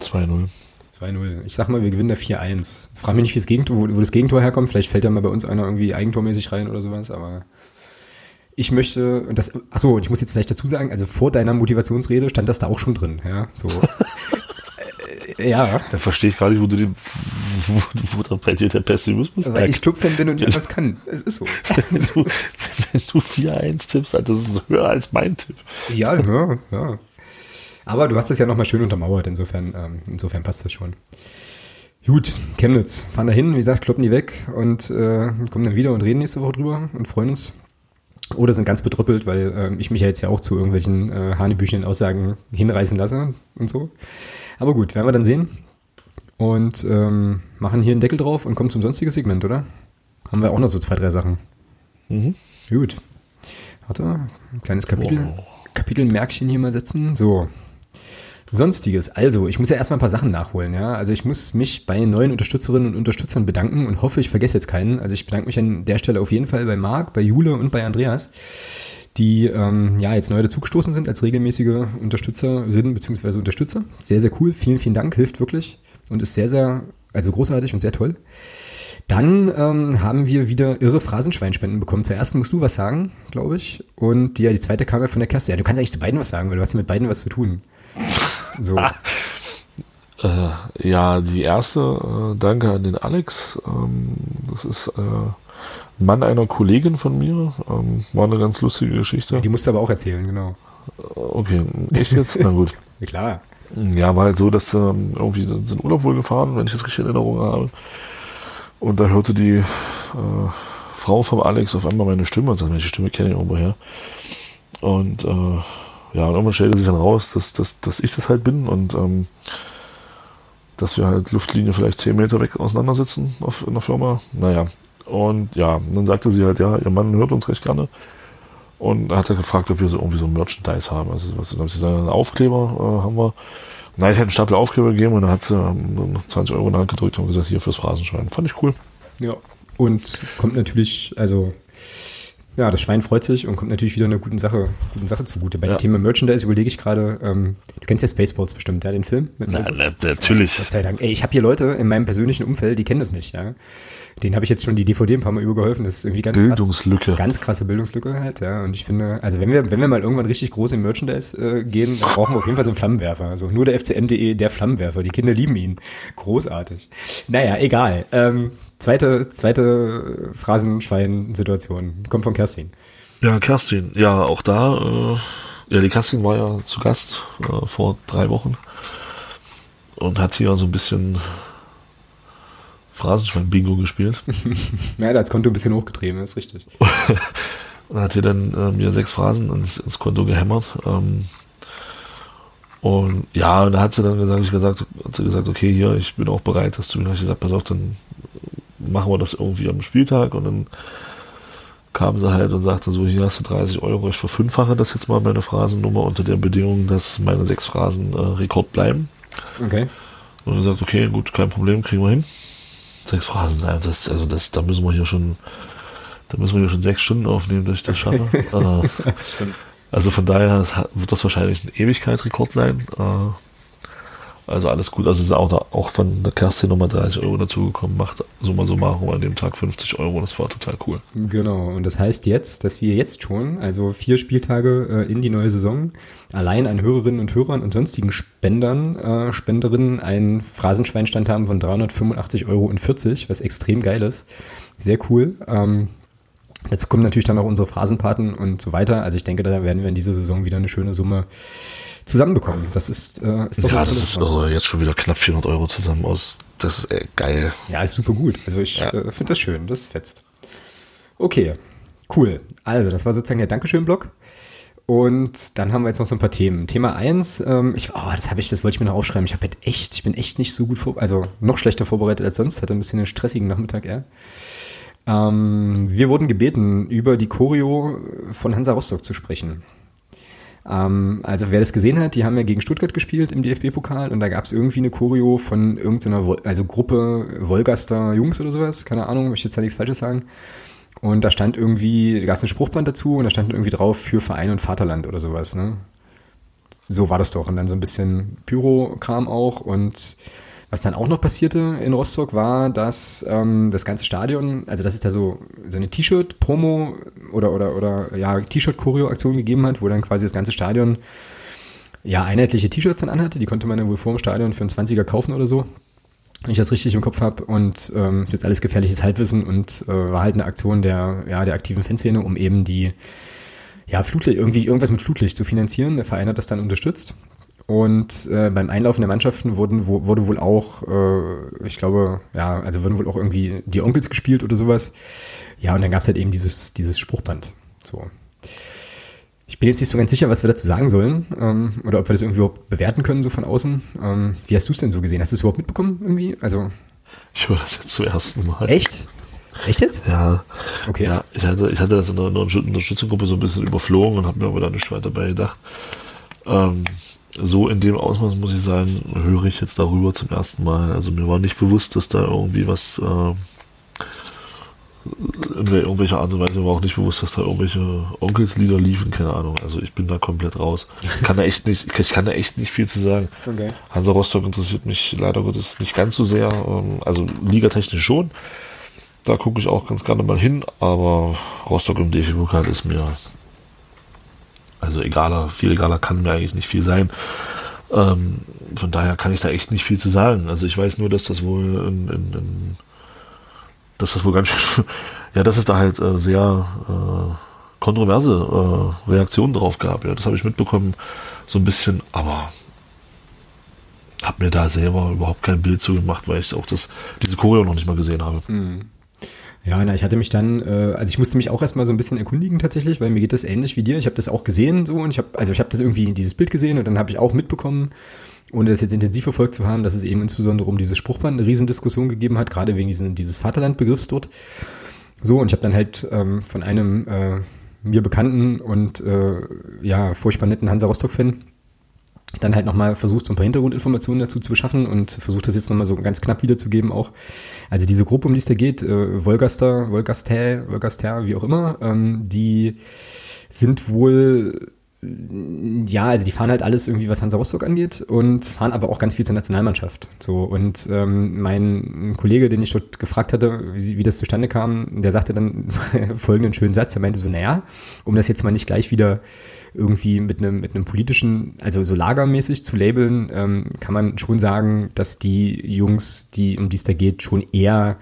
2-0. 3-0. Ich sag mal, wir gewinnen da 4-1. Frag mich nicht, wie das Gegentor, wo, wo das Gegentor herkommt. Vielleicht fällt ja mal bei uns einer irgendwie eigentormäßig rein oder sowas, aber ich möchte, und das, achso, ich muss jetzt vielleicht dazu sagen, also vor deiner Motivationsrede stand das da auch schon drin, ja, so. (laughs) Äh, ja. Da verstehe ich gar nicht, wo du den, wo, wo da bei dir der Pessimismus Weil merkt. ich Clubfan bin und etwas kann. Es ist so. (laughs) wenn du, wenn du 4-1 tippst, das ist höher als mein Tipp. Ja, ja, ja. Aber du hast das ja nochmal schön untermauert, insofern, ähm, insofern passt das schon. Gut, Chemnitz, fahren da hin, wie gesagt, kloppen die weg und äh, kommen dann wieder und reden nächste Woche drüber und freuen uns. Oder sind ganz bedrüppelt, weil äh, ich mich ja jetzt ja auch zu irgendwelchen äh, hanebüchenden Aussagen hinreißen lasse und so. Aber gut, werden wir dann sehen. Und ähm, machen hier einen Deckel drauf und kommen zum sonstigen Segment, oder? Haben wir auch noch so zwei, drei Sachen. Mhm. Gut. Warte, ein kleines Kapitel, oh. Kapitelmärkchen hier mal setzen. So, Sonstiges. Also, ich muss ja erstmal ein paar Sachen nachholen, ja. Also ich muss mich bei neuen Unterstützerinnen und Unterstützern bedanken und hoffe, ich vergesse jetzt keinen. Also ich bedanke mich an der Stelle auf jeden Fall bei Marc, bei Jule und bei Andreas, die ähm, ja jetzt neu dazugestoßen sind als regelmäßige Unterstützerinnen bzw. Unterstützer. Sehr, sehr cool. Vielen, vielen Dank. Hilft wirklich und ist sehr, sehr, also großartig und sehr toll. Dann ähm, haben wir wieder irre Phrasenschweinspenden bekommen. Zuerst musst du was sagen, glaube ich. Und ja, die zweite kam ja von der Kasse. Ja, du kannst eigentlich zu beiden was sagen, weil du hast ja mit beiden was zu tun. (laughs) So. Äh, ja, die erste, äh, danke an den Alex. Ähm, das ist äh, Mann einer Kollegin von mir. Ähm, war eine ganz lustige Geschichte. Ja, die musst du aber auch erzählen, genau. Okay, echt jetzt? Na gut. (laughs) ja, klar. Ja, war halt so, dass ähm, irgendwie sind Urlaub wohl gefahren, wenn ich das richtig in Erinnerung habe. Und da hörte die äh, Frau vom Alex auf einmal meine Stimme und sagte, die Stimme kenne ich irgendwoher. Und äh, ja, und irgendwann stellte sich dann raus, dass, dass, dass ich das halt bin und ähm, dass wir halt Luftlinie vielleicht 10 Meter weg auseinandersitzen auf, in der Firma. Naja, und ja, dann sagte sie halt, ja, ihr Mann hört uns recht gerne. Und hat er gefragt, ob wir so irgendwie so Merchandise haben. Also was dann sie einen Aufkleber äh, haben wir. Nein, ich hätte einen Stapel Aufkleber gegeben und dann hat sie ähm, 20 Euro in die Hand gedrückt und gesagt, hier fürs Phrasenschwein. Fand ich cool. Ja. Und kommt natürlich, also ja, das Schwein freut sich und kommt natürlich wieder einer guten Sache, guten Sache zugute. Bei ja. dem Thema Merchandise überlege ich gerade, ähm, du kennst ja Spaceballs bestimmt, ja, den Film? Na, na, natürlich. Gott sei Dank. Ey, ich habe hier Leute in meinem persönlichen Umfeld, die kennen das nicht, ja. Den habe ich jetzt schon die DVD ein paar Mal übergeholfen. Das ist irgendwie ganz Bildungslücke. Krass, ganz krasse Bildungslücke halt, ja. Und ich finde, also wenn wir, wenn wir mal irgendwann richtig groß im Merchandise äh, gehen, dann brauchen wir auf jeden Fall so einen Flammenwerfer. Also nur der FCM.de, der Flammenwerfer. Die Kinder lieben ihn. Großartig. Naja, egal. Ähm, zweite, zweite Phrasenschwein-Situation. Kommt von Kerstin. Ja, Kerstin. Ja, auch da. Äh, ja, die Kerstin war ja zu Gast äh, vor drei Wochen und hat hier so ein bisschen Phrasenschwein-Bingo gespielt. (laughs) ja, da hat das Konto ein bisschen hochgetrieben, ist richtig. (laughs) und hat hier dann äh, mir sechs Phrasen ins, ins Konto gehämmert. Ähm, und ja, und da hat sie dann gesagt, ich gesagt, hat sie gesagt, okay, hier, ich bin auch bereit, dass du mir ich gesagt, pass auf, dann machen wir das irgendwie am Spieltag und dann kam sie halt und sagte so, hier hast du 30 Euro, ich verfünffache das jetzt mal meine Phrasennummer unter der Bedingung, dass meine sechs Phrasen äh, Rekord bleiben. Okay. Und er sagt, okay, gut, kein Problem, kriegen wir hin. Sechs Phrasen, das, also das, da müssen wir hier schon, da müssen wir hier schon sechs Stunden aufnehmen, dass ich das schaffe. (laughs) äh, also von daher wird das wahrscheinlich ein Ewigkeitsrekord sein. Äh, also alles gut. Also ist auch, auch von der Kerstin nochmal 30 Euro dazugekommen, macht summa summarum an dem Tag 50 Euro. Das war total cool. Genau. Und das heißt jetzt, dass wir jetzt schon, also vier Spieltage äh, in die neue Saison, allein an Hörerinnen und Hörern und sonstigen Spendern, äh, Spenderinnen einen Phrasenschweinstand haben von 385,40 Euro, was extrem geil ist. Sehr cool. Ähm, Dazu kommen natürlich dann auch unsere Phrasenpaten und so weiter. Also ich denke, da werden wir in dieser Saison wieder eine schöne Summe zusammenbekommen. Das ist, äh, ist doch Ja, das ist also jetzt schon wieder knapp 400 Euro zusammen aus. Das ist äh, geil. Ja, ist super gut. Also ich ja. äh, finde das schön. Das fetzt. Okay, cool. Also das war sozusagen der Dankeschön-Block. Und dann haben wir jetzt noch so ein paar Themen. Thema eins, ähm, ich, oh, das habe ich, das wollte ich mir noch aufschreiben. Ich habe halt echt, ich bin echt nicht so gut vor, also noch schlechter vorbereitet als sonst. Hatte ein bisschen einen stressigen Nachmittag, ja. Ähm, wir wurden gebeten, über die Choreo von Hansa Rostock zu sprechen. Ähm, also wer das gesehen hat, die haben ja gegen Stuttgart gespielt im DFB-Pokal und da gab es irgendwie eine Choreo von irgendeiner also Gruppe Wolgaster Jungs oder sowas, keine Ahnung, möchte jetzt da nichts Falsches sagen. Und da stand irgendwie, da gab es ein Spruchband dazu und da stand irgendwie drauf für Verein und Vaterland oder sowas, ne? So war das doch. Und dann so ein bisschen Pyro-Kram auch und Was dann auch noch passierte in Rostock war, dass ähm, das ganze Stadion, also dass es da so, so eine T-Shirt-Promo oder, oder, oder ja, T-Shirt-Choreo-Aktion gegeben hat, wo dann quasi das ganze Stadion ja einheitliche T-Shirts dann anhatte. Die konnte man dann wohl vor dem Stadion für einen 20er kaufen oder so. Wenn ich das richtig im Kopf habe und ähm, ist jetzt alles gefährliches Halbwissen und äh, war halt eine Aktion der, ja, der aktiven Fanszene, um eben die ja, Flutlicht, irgendwie irgendwas mit Flutlicht zu finanzieren. Der Verein hat das dann unterstützt. Und äh, beim Einlaufen der Mannschaften wurden, wo, wurde wohl auch, äh, ich glaube, ja, also wurden wohl auch irgendwie die Onkels gespielt oder sowas. Ja, und dann gab's halt eben dieses, dieses Spruchband. So. Ich bin jetzt nicht so ganz sicher, was wir dazu sagen sollen ähm, oder ob wir das irgendwie überhaupt bewerten können, so von außen. Ähm, wie hast du es denn so gesehen? Hast du es überhaupt mitbekommen irgendwie? Also Ich höre das jetzt zum ersten Mal. echt? Echt jetzt? Ja, Okay. ja ich, hatte, ich hatte das in der, in der so ein bisschen überflogen und habe mir aber da nicht weiter bei gedacht. Ähm, so in dem Ausmaß muss ich sagen, höre ich jetzt darüber zum ersten Mal. Also mir war nicht bewusst, dass da irgendwie was äh, in wel- irgendwelcher Art und Weise mir war auch nicht bewusst, dass da irgendwelche Onkelslieder liefen, keine Ahnung. Also ich bin da komplett raus. Ich kann da echt nicht, ich kann da echt nicht viel zu sagen. Okay. Hansa Rostock interessiert mich leider Gottes nicht ganz so sehr. ähm, Also ligatechnisch schon. Da gucke ich auch ganz gerne mal hin, aber Rostock im DFB-Pokal ist mir also egaler, viel egaler kann mir eigentlich nicht viel sein. Ähm, von daher kann ich da echt nicht viel zu sagen. Also ich weiß nur, dass das wohl in, in, in dass das wohl ganz schön, (laughs) ja, dass es da halt äh, sehr äh, kontroverse äh, Reaktionen drauf gab. Ja, das habe ich mitbekommen, so ein bisschen, aber habe mir da selber überhaupt kein Bild zu gemacht, weil ich auch das, diese Choreo noch nicht mal gesehen habe. Ja, na, ich hatte mich dann, äh, also ich musste mich auch erstmal so ein bisschen erkundigen tatsächlich, weil mir geht das ähnlich wie dir. Ich habe das auch gesehen so und ich habe, also ich habe das irgendwie dieses Bild gesehen und dann habe ich auch mitbekommen, ohne das jetzt intensiv verfolgt zu haben, dass es eben insbesondere um dieses Spruchband eine Riesendiskussion gegeben hat, gerade wegen diesen, dieses Vaterlandbegriffs dort. So, und ich habe dann halt ähm, von einem äh, mir bekannten und äh, ja, furchtbar netten Hansa Rostock-Fan dann halt nochmal versucht, so ein paar Hintergrundinformationen dazu zu beschaffen und versucht das jetzt nochmal so ganz knapp wiederzugeben auch. Also diese Gruppe, um die es da geht, äh, Wolgaster, Wolgaster, Wolgaster, wie auch immer, ähm, die sind wohl ja, also die fahren halt alles irgendwie, was Hansa Rostock angeht und fahren aber auch ganz viel zur Nationalmannschaft. So und ähm, mein Kollege, den ich dort gefragt hatte, wie, wie das zustande kam, der sagte dann (laughs) folgenden schönen Satz. Er meinte so, naja, um das jetzt mal nicht gleich wieder irgendwie mit einem mit einem politischen, also so lagermäßig zu labeln, ähm, kann man schon sagen, dass die Jungs, die um die es da geht, schon eher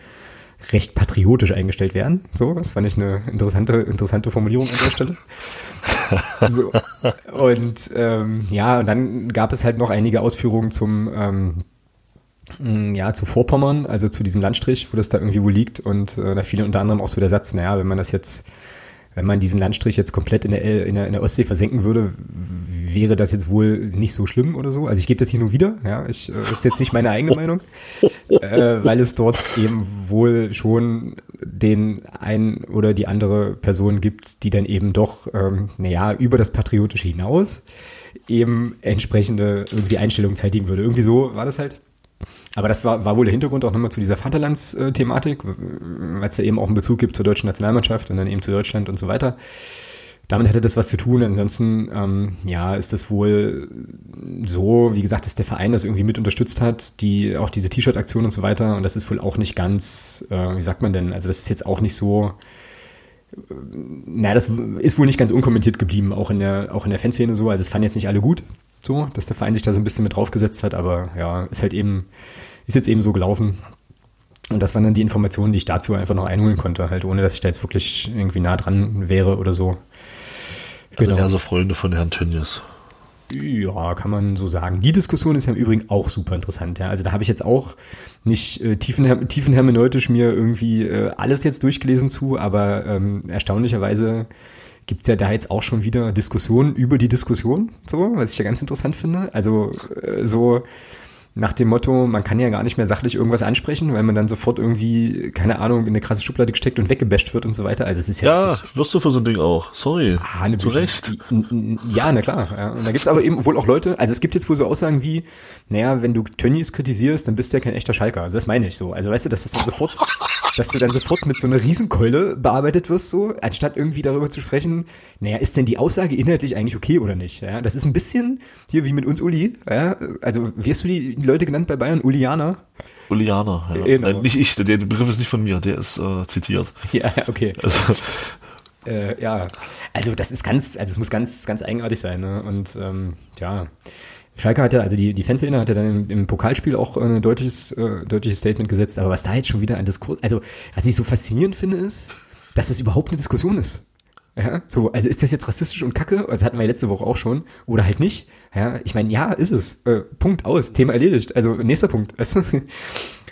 recht patriotisch eingestellt werden. So, das fand ich eine interessante, interessante Formulierung an der Stelle. (laughs) So. Und ähm, ja, und dann gab es halt noch einige Ausführungen zum ähm, mh, ja, zu Vorpommern, also zu diesem Landstrich, wo das da irgendwie wo liegt. Und äh, da fiel unter anderem auch so der Satz, naja, wenn man das jetzt, wenn man diesen Landstrich jetzt komplett in der, in der, in der Ostsee versenken würde, wäre das jetzt wohl nicht so schlimm oder so. Also ich gebe das hier nur wieder, ja, ich, äh, ist jetzt nicht meine eigene (laughs) Meinung, äh, weil es dort eben wohl schon den ein oder die andere Person gibt, die dann eben doch, ähm, naja, über das Patriotische hinaus eben entsprechende irgendwie Einstellungen zeitigen würde. Irgendwie so war das halt. Aber das war, war wohl der Hintergrund auch nochmal zu dieser Vaterlandsthematik, weil es ja eben auch einen Bezug gibt zur deutschen Nationalmannschaft und dann eben zu Deutschland und so weiter. Damit hätte das was zu tun. Ansonsten, ähm, ja, ist das wohl so, wie gesagt, dass der Verein das irgendwie mit unterstützt hat, die auch diese T-Shirt-Aktion und so weiter. Und das ist wohl auch nicht ganz, äh, wie sagt man denn? Also das ist jetzt auch nicht so. äh, Na, das ist wohl nicht ganz unkommentiert geblieben, auch in der, auch in der Fanszene so. Also es fanden jetzt nicht alle gut, so, dass der Verein sich da so ein bisschen mit draufgesetzt hat, aber ja, ist halt eben, ist jetzt eben so gelaufen. Und das waren dann die Informationen, die ich dazu einfach noch einholen konnte, halt ohne dass ich da jetzt wirklich irgendwie nah dran wäre oder so. Also eher so Freunde von Herrn Tönnies. Ja, kann man so sagen. Die Diskussion ist ja im Übrigen auch super interessant. Ja. Also da habe ich jetzt auch nicht äh, tiefen, tiefenhermeneutisch mir irgendwie äh, alles jetzt durchgelesen zu, aber ähm, erstaunlicherweise gibt's ja da jetzt auch schon wieder Diskussionen über die Diskussion, so, was ich ja ganz interessant finde. Also äh, so nach dem Motto, man kann ja gar nicht mehr sachlich irgendwas ansprechen, weil man dann sofort irgendwie, keine Ahnung, in eine krasse Schublade gesteckt und weggebasht wird und so weiter. Also es ist ja, Ja, wirst du für so ein Ding auch. Sorry. Ah, eine Zu. Recht. Ja, na klar. Ja. Und da gibt's aber eben wohl auch Leute, also es gibt jetzt wohl so Aussagen wie, naja, wenn du Tönnies kritisierst, dann bist du ja kein echter Schalker. Also das meine ich so. Also weißt du, dass das dann sofort, (laughs) dass du dann sofort mit so einer Riesenkeule bearbeitet wirst, so, anstatt irgendwie darüber zu sprechen, naja, ist denn die Aussage inhaltlich eigentlich okay oder nicht? Ja, das ist ein bisschen hier wie mit uns Uli. Ja, also wirst du die Leute genannt bei Bayern? Ulianer? Ulianer, ja. Genau. Nein, nicht ich, der, der Begriff ist nicht von mir, der ist äh, zitiert. (laughs) Ja, okay. Also, Äh, ja, also das ist ganz, also es muss ganz, ganz eigenartig sein. Ne? Und ähm, ja, Schalke hat ja, also die, die Fanszene hat ja dann im, im Pokalspiel auch ein deutliches, äh, deutliches Statement gesetzt. Aber was da jetzt schon wieder ein Diskurs, also was ich so faszinierend finde, ist, dass es überhaupt eine Diskussion ist. Ja, so, also ist das jetzt rassistisch und kacke? Das hatten wir letzte Woche auch schon. Oder halt nicht. Ja, ich meine, ja, ist es. Äh, Punkt aus. Thema erledigt. Also, nächster Punkt. (laughs)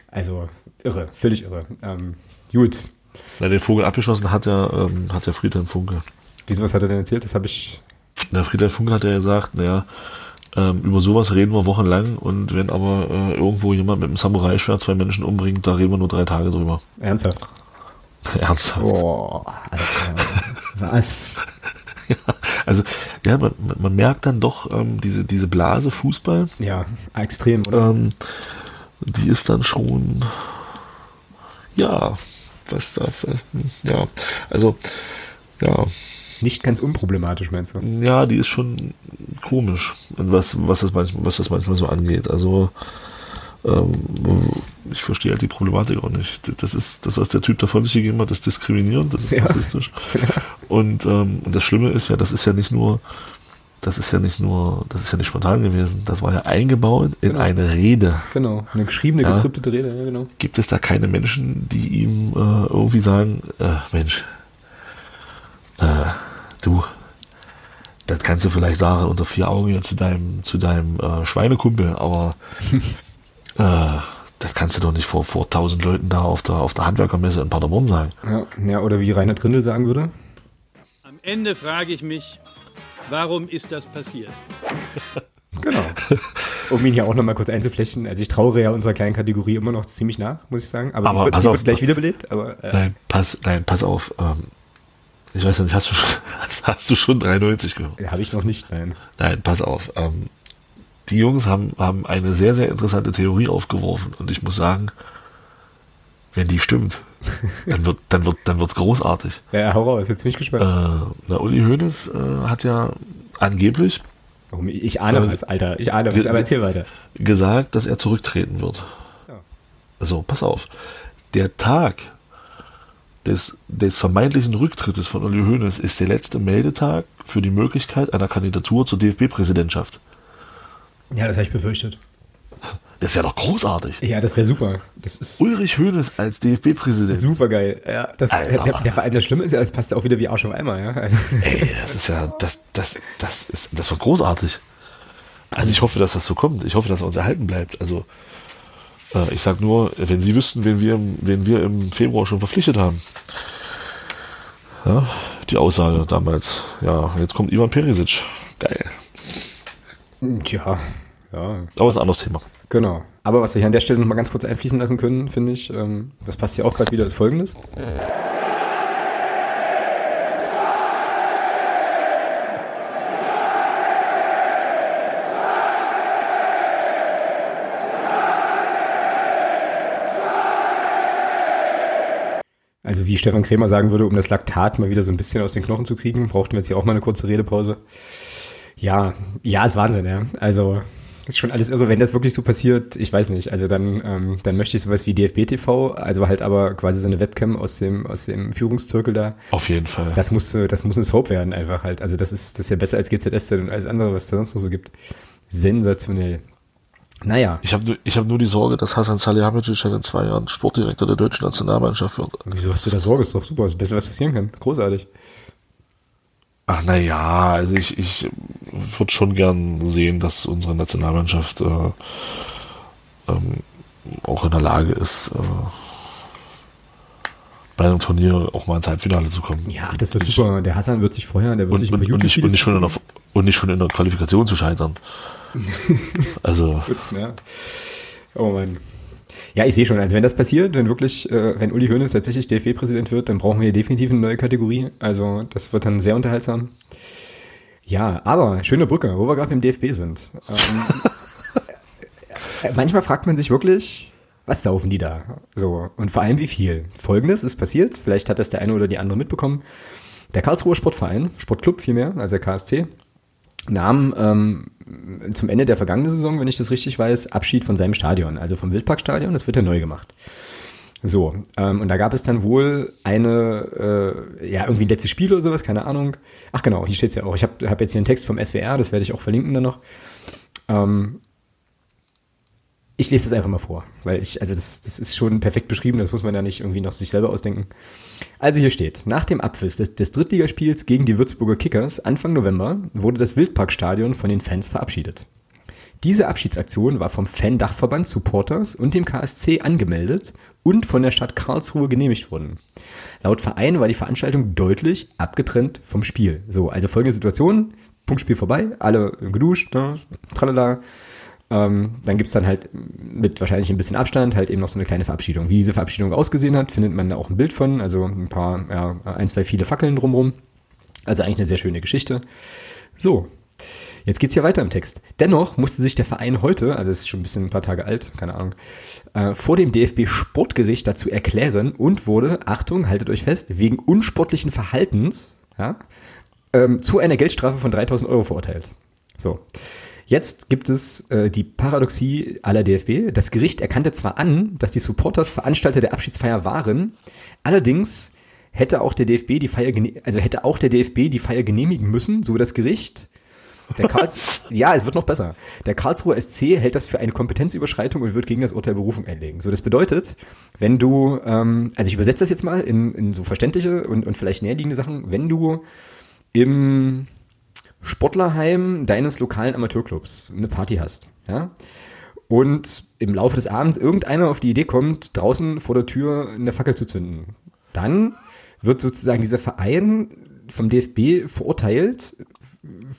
Also, irre. Völlig irre. Ähm, gut. na, den Vogel abgeschossen hat ja, ähm, hat ja Friedhelm Funke. Wieso, was hat er denn erzählt? Das habe ich. Der Friedhelm Funke hat ja gesagt, naja, ähm, über sowas reden wir wochenlang und wenn aber äh, irgendwo jemand mit einem Samurai-Schwert zwei Menschen umbringt, da reden wir nur drei Tage drüber. Ernsthaft. (laughs) Ernsthaft. Boah, Alter. Was? (laughs) Ja, also, ja, man, man merkt dann doch, ähm, diese, diese Blase Fußball, Ja, extrem, oder? ähm, die ist dann schon, ja, was da, ja, also, ja, Nicht ganz unproblematisch, meinst du? ja, die ist schon komisch, was, was, das manchmal, was das manchmal so angeht. Also, ich verstehe halt die Problematik auch nicht. Das ist das, was der Typ davon sich gegeben hat, ist diskriminierend, das ist Ja. rassistisch. (laughs) Und, ähm, und das Schlimme ist ja, das ist ja nicht nur, das ist ja nicht nur, das ist ja nicht spontan gewesen, das war ja eingebaut in Genau. eine Rede. Genau, eine geschriebene, Ja. geskriptete Rede, ja, genau. Gibt es da keine Menschen, die ihm äh, irgendwie sagen, äh, Mensch, äh, du, das kannst du vielleicht sagen unter vier Augen zu deinem, zu deinem äh, Schweinekumpel, aber (laughs) äh, das kannst du doch nicht vor, vor tausend Leuten da auf der, auf der Handwerkermesse in Paderborn sagen. Ja, ja, oder wie Reinhard Grindel sagen würde. Am Ende frage ich mich, warum ist das passiert? (laughs) Genau. Um ihn hier auch nochmal kurz einzuflechten. Also ich trauere ja unserer kleinen Kategorie immer noch ziemlich nach, muss ich sagen. Aber, Aber die wird, pass die auf. wird gleich wiederbelebt. Aber äh, Nein, pass, nein, pass auf. Ähm, ich weiß nicht, hast du schon, hast, (laughs) hast du schon 93 gehört? habe ich noch nicht, nein. Nein, pass auf. Ähm, die Jungs haben, haben eine sehr, sehr interessante Theorie aufgeworfen und ich muss sagen, wenn die stimmt, (laughs) dann wird, dann wird, dann wird's großartig. Ja, hau raus, jetzt bin ich Äh, gespannt. na, Uli Hoeneß äh, hat ja angeblich ich ahne äh, was, Alter. Ich ahne was, aber erzähl weiter. gesagt, dass er zurücktreten wird. Ja. Also, pass auf. Der Tag des, des vermeintlichen Rücktrittes von Uli Hoeneß ist der letzte Meldetag für die Möglichkeit einer Kandidatur zur DFB-Präsidentschaft. Ja, das habe ich befürchtet. Das wäre doch großartig. Ja, das wäre super. Das ist Ulrich Hoeneß als DFB-Präsident. super geil. Ja, das, Alter. der, der Verein, das Schlimme ist ja, es passt ja auch wieder wie Arsch auf Eimer, ja. Also, Ey, das ist ja, das, das, das ist, das wird großartig. Also ich hoffe, dass das so kommt. Ich hoffe, dass er uns erhalten bleibt. Also äh, ich sag nur, wenn Sie wüssten, wen wir, im- wen wir im Februar schon verpflichtet haben. Ja, die Aussage damals. Ja, jetzt kommt Ivan Perisic. Geil. Tja, ja, Aber ist ein anderes Thema. genau. Aber was wir hier an der Stelle noch mal ganz kurz einfließen lassen können, finde ich, ähm, das passt ja auch gerade wieder, ist folgendes. Also wie Stefan Krämer sagen würde, um das Laktat mal wieder so ein bisschen aus den Knochen zu kriegen, brauchten wir jetzt hier auch mal eine kurze Redepause. Ja, ja, ist Wahnsinn, ja. Also ist schon alles irre, wenn das wirklich so passiert. Ich weiß nicht. Also dann, ähm, dann möchte ich sowas wie DFB TV, also halt aber quasi so eine Webcam aus dem aus dem Führungszirkel da. Auf jeden Fall. Das muss, äh, das muss eine Soap werden einfach halt. Also das ist das ist ja besser als GZS und alles andere, was da sonst noch so gibt. Sensationell. Naja, ich habe nur, ich hab nur die Sorge, dass Hasan Salihamidzic halt in zwei Jahren Sportdirektor der deutschen Nationalmannschaft wird. wieso hast du da Sorge? Ist doch super. Ist das Beste, was passieren kann. Großartig. Ach na ja, also ich, ich würde schon gern sehen, dass unsere Nationalmannschaft äh, ähm, auch in der Lage ist, äh, bei einem Turnier auch mal ins Halbfinale zu kommen. Ja, das wird Ich- super. Der Hassan wird sich vorher, der wird Und, sich und, und, nicht, und, nicht schon in der, und nicht schon in der Qualifikation zu scheitern. (laughs) Also, Ja. Oh Mann. Ja, ich sehe schon, also wenn das passiert, wenn wirklich, äh, wenn Uli Hoeneß tatsächlich DFB-Präsident wird, dann brauchen wir hier definitiv eine neue Kategorie. Also das wird dann sehr unterhaltsam. Ja, aber schöne Brücke, wo wir gerade beim DFB sind. Ähm, (laughs) äh, manchmal fragt man sich wirklich, was saufen die da? So, und vor allem wie viel. Folgendes ist passiert, vielleicht hat das der eine oder die andere mitbekommen. Der Karlsruher Sportverein, Sportclub vielmehr, also der KSC, nahm ähm, zum Ende der vergangenen Saison, wenn ich das richtig weiß, Abschied von seinem Stadion, also vom Wildparkstadion. Das wird ja neu gemacht. So, ähm, und da gab es dann wohl eine, äh, ja, irgendwie ein letztes Spiel oder sowas, keine Ahnung. Ach genau, hier steht's ja auch. Ich habe hab jetzt hier einen Text vom SWR, das werde ich auch verlinken dann noch. Ähm, ich lese das einfach mal vor, weil ich, also das, das ist schon perfekt beschrieben, das muss man ja nicht irgendwie noch sich selber ausdenken. Also hier steht, nach dem Abpfiff des, des Drittligaspiels gegen die Würzburger Kickers Anfang November wurde das Wildparkstadion von den Fans verabschiedet. Diese Abschiedsaktion war vom Fan-Dachverband Supporters und dem KSC angemeldet und von der Stadt Karlsruhe genehmigt worden. Laut Verein war die Veranstaltung deutlich abgetrennt vom Spiel. So, also folgende Situation, Punktspiel vorbei, alle geduscht, ne, tralala, ähm, dann gibt's dann halt mit wahrscheinlich ein bisschen Abstand halt eben noch so eine kleine Verabschiedung. Wie diese Verabschiedung ausgesehen hat, findet man da auch ein Bild von, also ein paar, ja, ein, zwei viele Fackeln drumrum. Also eigentlich eine sehr schöne Geschichte. So, jetzt geht's hier weiter im Text. Dennoch musste sich der Verein heute, also ist schon ein bisschen ein paar Tage alt, keine Ahnung, äh, vor dem DFB Sportgericht dazu erklären und wurde, Achtung, haltet euch fest, wegen unsportlichen Verhaltens, ja, ähm, zu einer Geldstrafe von 3000 Euro verurteilt. So. Jetzt gibt es äh, die Paradoxie aller DFB. Das Gericht erkannte zwar an, dass die Supporters Veranstalter der Abschiedsfeier waren, allerdings hätte auch der DFB die Feier, also hätte auch der DFB die Feier genehmigen müssen, so das Gericht. Der Karls (laughs) ja, es wird noch besser. Der Karlsruher SC hält das für eine Kompetenzüberschreitung und wird gegen das Urteil Berufung einlegen. So, das bedeutet, wenn du, ähm, also ich übersetze das jetzt mal in, in so verständliche und, und vielleicht näherliegende Sachen, wenn du im Sportlerheim deines lokalen Amateurclubs eine Party hast, ja, und im Laufe des Abends irgendeiner auf die Idee kommt, draußen vor der Tür eine Fackel zu zünden, dann wird sozusagen dieser Verein vom DFB verurteilt,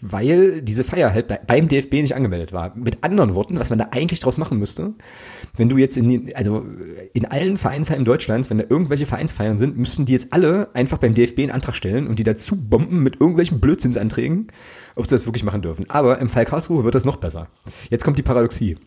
weil diese Feier halt bei, beim DFB nicht angemeldet war. Mit anderen Worten, was man da eigentlich draus machen müsste, wenn du jetzt in den, also in allen Vereinsheimen Deutschlands, wenn da irgendwelche Vereinsfeiern sind, müssten die jetzt alle einfach beim DFB einen Antrag stellen und die dazu bomben mit irgendwelchen Blödsinnsanträgen, ob sie das wirklich machen dürfen. Aber im Fall Karlsruhe wird das noch besser. Jetzt kommt die Paradoxie.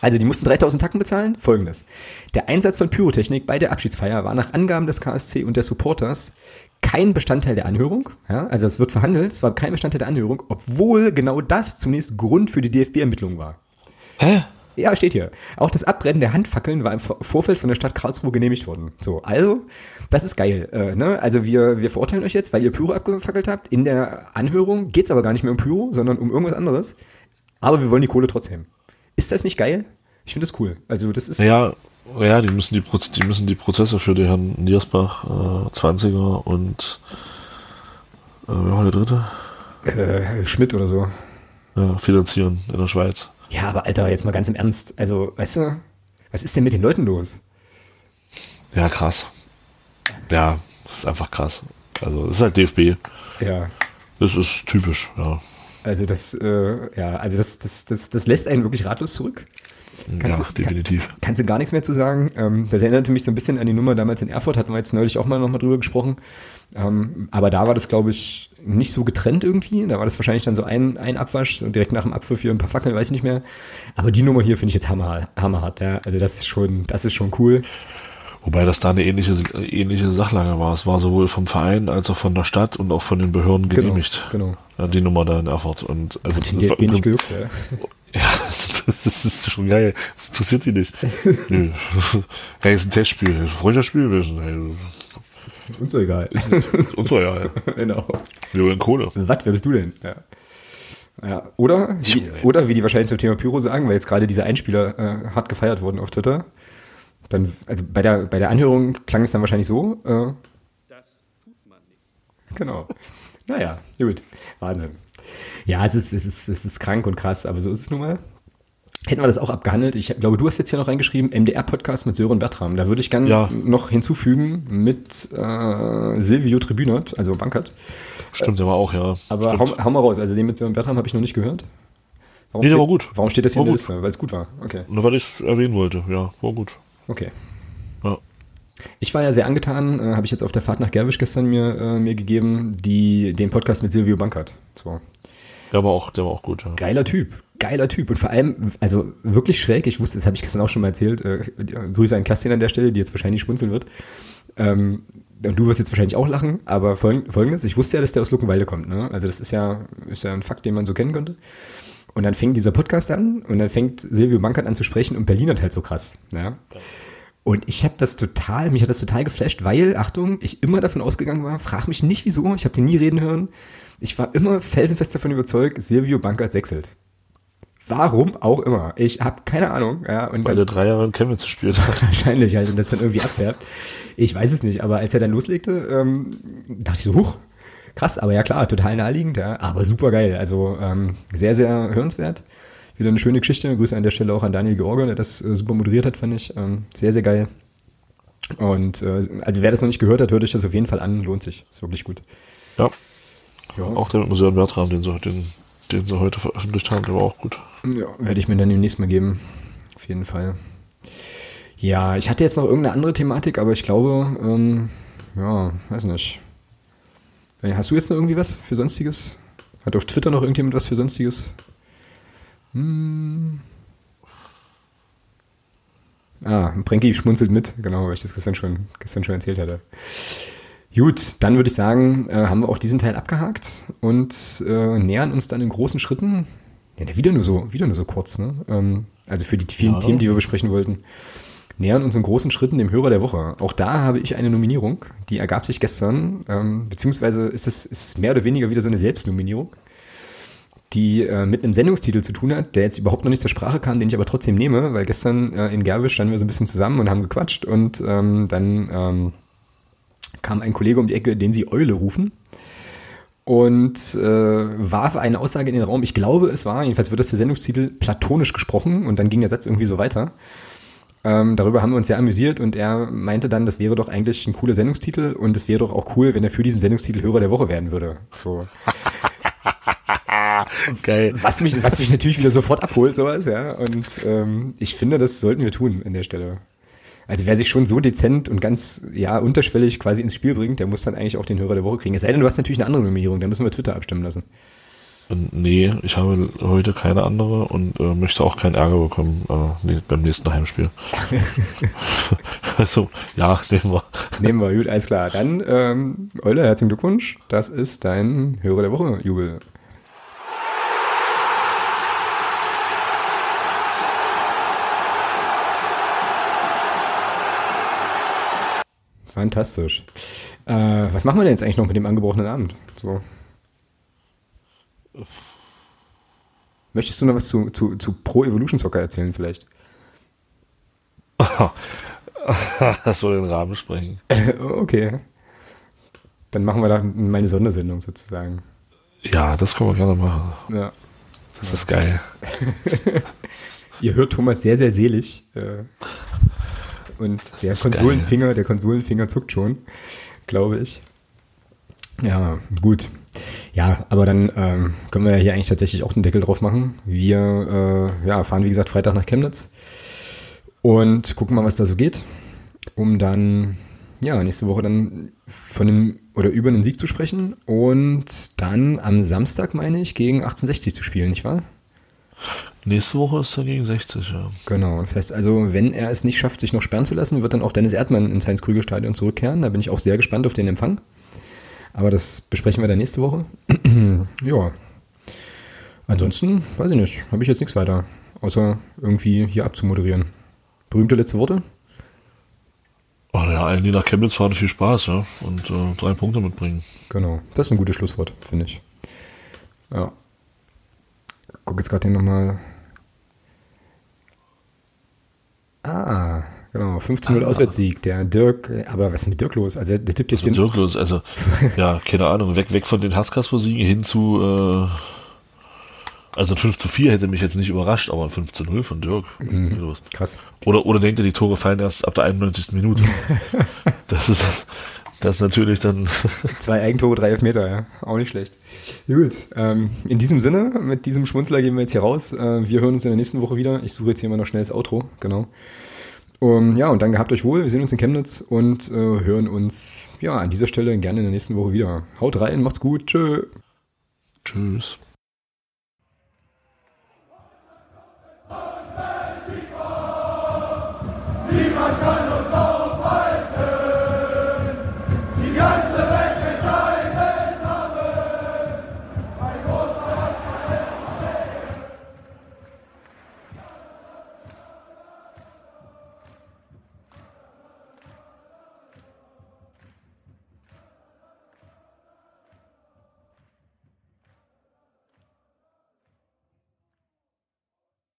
Also die mussten 3000 Tacken bezahlen. Folgendes. Der Einsatz von Pyrotechnik bei der Abschiedsfeier war nach Angaben des KSC und der Supporters kein Bestandteil der Anhörung. Ja, also es wird verhandelt, es war kein Bestandteil der Anhörung, obwohl genau das zunächst Grund für die DFB-Ermittlungen war. Hä? Ja, steht hier. Auch das Abbrennen der Handfackeln war im Vorfeld von der Stadt Karlsruhe genehmigt worden. So, also, das ist geil. Äh, ne? Also wir, wir verurteilen euch jetzt, weil ihr Pyro abgefackelt habt. In der Anhörung geht's aber gar nicht mehr um Pyro, sondern um irgendwas anderes. Aber wir wollen die Kohle trotzdem. Ist das nicht geil? Ich finde das cool. Also das ist. Ja, ja, die müssen die, Proz die müssen die Prozesse für den Herrn Niersbach, äh, 20er und äh, wer war der dritte? Äh, Schmidt oder so. Ja, finanzieren in der Schweiz. Ja, aber Alter, jetzt mal ganz im Ernst. Also, weißt du, was ist denn mit den Leuten los? Ja, krass. Ja, das ist einfach krass. Also, das ist halt DFB. Ja. Das ist typisch, ja. Also das, äh, ja, also das, das, das, das lässt einen wirklich ratlos zurück. Kannst ja, du, definitiv. Kann, kannst du gar nichts mehr zu sagen. Ähm, das erinnerte mich so ein bisschen an die Nummer damals in Erfurt, hatten wir jetzt neulich auch mal nochmal drüber gesprochen. Ähm, aber da war das, glaube ich, nicht so getrennt irgendwie. Da war das wahrscheinlich dann so ein, ein Abwasch und direkt nach dem Abpfiff hier ein paar Fackeln, weiß ich nicht mehr. Aber die Nummer hier finde ich jetzt hammer, hammerhart. Ja. Also das ist schon, das ist schon cool. Wobei das da eine ähnliche, ähnliche Sachlage war. Es war sowohl vom Verein als auch von der Stadt und auch von den Behörden genehmigt. Genau. genau. Ja, die Nummer da in Erfurt. Und also das war gejuckt, ja. Ja, das (laughs) ist, das ist schon geil. Das interessiert sie nicht. Nö. (laughs) Hey, ist ein Testspiel. Das ist ein Freundschaftsspiel gewesen. Hey, Uns so egal. und so, ja. ja. genau. Wir wollen Kohle. Was, wer bist du denn? Ja. Ja, oder, wie, oder wie die wahrscheinlich zum Thema Pyro sagen, weil jetzt gerade diese Einspieler äh, hart gefeiert wurden auf Twitter. Dann, also bei der, bei der Anhörung klang es dann wahrscheinlich so. Äh, Das tut man nicht. genau. Naja, gut. Wahnsinn. Ja, es ist, es ist, es ist krank und krass, aber so ist es nun mal. Hätten wir das auch abgehandelt. Ich glaube, du hast jetzt hier noch reingeschrieben, MDR-Podcast mit Sören Bertram. Da würde ich gerne Ja. noch hinzufügen mit äh, Silvio Tribunat, also Bankert. Stimmt, der war auch, ja. Aber hau, hau mal raus, also den mit Sören Bertram habe ich noch nicht gehört. Warum Nee, der steht- war gut. Warum steht das hier War in der gut. Liste? Weil es gut war. Okay. Nur weil ich es erwähnen wollte. Ja, war gut. Okay. Ja. Ich war ja sehr angetan, äh, habe ich jetzt auf der Fahrt nach Gerwisch gestern mir, äh, mir gegeben, die, den Podcast mit Silvio Bankert. So. Der war auch, der war auch gut, ja. Geiler Typ, geiler Typ und vor allem, also wirklich schräg, ich wusste, das habe ich gestern auch schon mal erzählt, äh, Grüße an Kerstin an der Stelle, die jetzt wahrscheinlich schmunzeln wird. Ähm, und du wirst jetzt wahrscheinlich auch lachen, aber folgendes, ich wusste ja, dass der aus Luckenwalde kommt, ne? Also das ist ja, ist ja ein Fakt, den man so kennen könnte. Und dann fängt dieser Podcast an und dann fängt Silvio Bankert an zu sprechen und Berlin hat halt so krass, ja. Und ich habe das total, mich hat das total geflasht, weil, Achtung, ich immer davon ausgegangen war, frag mich nicht wieso, ich habe den nie reden hören. Ich war immer felsenfest davon überzeugt, Silvio Bankert sechselt. Warum auch immer. Ich habe keine Ahnung. Ja, und Weil dann, er drei Jahre in Chemnitz gespielt hat. (laughs) wahrscheinlich halt und das dann irgendwie abfärbt. Ich weiß es nicht, aber als er dann loslegte, ähm, dachte ich so, huch, krass, aber ja klar, total naheliegend, ja, aber super geil. Also ähm, sehr, sehr hörenswert. Wieder eine schöne Geschichte. Grüße an der Stelle auch an Daniel George, der das äh, super moderiert hat, fand ich. Ähm, sehr, sehr geil. Und äh, also wer das noch nicht gehört hat, hört euch das auf jeden Fall an, lohnt sich. Ist wirklich gut. Ja. Ja. Auch der mit Museum Bertram, den sie, den, den sie heute veröffentlicht haben, der war auch gut. Ja, werde ich mir dann demnächst mal geben. Auf jeden Fall. Ja, ich hatte jetzt noch irgendeine andere Thematik, aber ich glaube, ähm, ja, weiß nicht. Hast du jetzt noch irgendwie was für Sonstiges? Hat auf Twitter noch irgendjemand was für Sonstiges? Hm. Ah, Prenki schmunzelt mit, genau, weil ich das gestern schon, gestern schon erzählt hatte. Gut, dann würde ich sagen, äh, haben wir auch diesen Teil abgehakt und äh, nähern uns dann in großen Schritten. Ja, wieder nur so, wieder nur so kurz, ne? Ähm, also für die vielen Ja. Themen, die wir besprechen wollten. Nähern uns in großen Schritten dem Hörer der Woche. Auch da habe ich eine Nominierung, die ergab sich gestern, ähm, beziehungsweise ist es, ist es mehr oder weniger wieder so eine Selbstnominierung, die äh, mit einem Sendungstitel zu tun hat, der jetzt überhaupt noch nicht zur Sprache kam, den ich aber trotzdem nehme, weil gestern äh, in Gerwisch standen wir so ein bisschen zusammen und haben gequatscht und ähm, dann ähm, kam ein Kollege um die Ecke, den sie Eule rufen und äh, warf eine Aussage in den Raum. Ich glaube, es war, jedenfalls wird das der Sendungstitel, platonisch gesprochen und dann ging der Satz irgendwie so weiter. Ähm, darüber haben wir uns sehr amüsiert und er meinte dann, das wäre doch eigentlich ein cooler Sendungstitel und es wäre doch auch cool, wenn er für diesen Sendungstitel Hörer der Woche werden würde. So. (laughs) Geil. Was mich, was mich natürlich wieder sofort abholt, sowas, ja. Und ähm, ich finde, das sollten wir tun an der Stelle. Also wer sich schon so dezent und ganz, ja, unterschwellig quasi ins Spiel bringt, der muss dann eigentlich auch den Hörer der Woche kriegen. Es sei denn, du hast natürlich eine andere Nominierung, dann müssen wir Twitter abstimmen lassen. Nee, ich habe heute keine andere und äh, möchte auch keinen Ärger bekommen äh, beim nächsten Heimspiel. (laughs) (laughs) also, ja, nehmen wir. Nehmen wir, gut, alles klar. Dann, ähm, Euler, herzlichen Glückwunsch. Das ist dein Hörer der Woche, Jubel. Fantastisch. Äh, was machen wir denn jetzt eigentlich noch mit dem angebrochenen Abend? So. Möchtest du noch was zu, zu, zu Pro Evolution Soccer erzählen vielleicht? (laughs) das soll den Rahmen sprengen. okay. Dann machen wir da meine Sondersendung sozusagen. Ja, das können wir gerne machen. Ja. Das ist geil. (laughs) Ihr hört Thomas sehr, sehr selig. Und der Konsolenfinger, der Konsolenfinger zuckt schon, glaube ich. Ja, gut. Ja, aber dann ähm, können wir ja hier eigentlich tatsächlich auch den Deckel drauf machen. Wir äh, ja, fahren, wie gesagt, Freitag nach Chemnitz und gucken mal, was da so geht, um dann ja, nächste Woche dann von dem oder über einen Sieg zu sprechen und dann am Samstag, meine ich, gegen 1860 zu spielen, nicht wahr? Nächste Woche ist er gegen 60, ja. Genau. Das heißt also, wenn er es nicht schafft, sich noch sperren zu lassen, wird dann auch Dennis Erdmann ins Heinz-Krüger-Stadion zurückkehren. Da bin ich auch sehr gespannt auf den Empfang. Aber das besprechen wir dann nächste Woche. (clears throat) ja. Ansonsten, weiß ich nicht, habe ich jetzt nichts weiter, außer irgendwie hier abzumoderieren. Berühmte letzte Worte? Oh ja, allen, die nach Chemnitz fahren, viel Spaß, ja. Und äh, drei Punkte mitbringen. Genau. Das ist ein gutes Schlusswort, finde ich. Ja. Guck jetzt gerade hier nochmal. Ah, genau. 15-0 Auswärtssieg. Der Dirk, aber was ist mit Dirk los? Also der tippt jetzt Also hier. Dirk los, also, (laughs) ja, keine Ahnung, weg, weg von den Hasskasper-Siegen hin zu, äh, also ein 5 zu 4 hätte mich jetzt nicht überrascht, aber ein 5 zu 0 von Dirk. Was ist denn hier los? Krass. Oder, oder denkt ihr, die Tore fallen erst ab der 91. Minute? (laughs) das ist, das ist natürlich dann, (laughs) Zwei Eigentore, drei Elfmeter, ja. Auch nicht schlecht. Gut, ähm, in diesem Sinne, mit diesem Schmunzler gehen wir jetzt hier raus. Äh, wir hören uns in der nächsten Woche wieder. Ich suche jetzt hier mal noch schnell das Outro, genau. Um, ja, und dann gehabt euch wohl. Wir sehen uns in Chemnitz und äh, hören uns ja an dieser Stelle gerne in der nächsten Woche wieder. Haut rein, macht's gut, tschö. tschüss. Niemand kann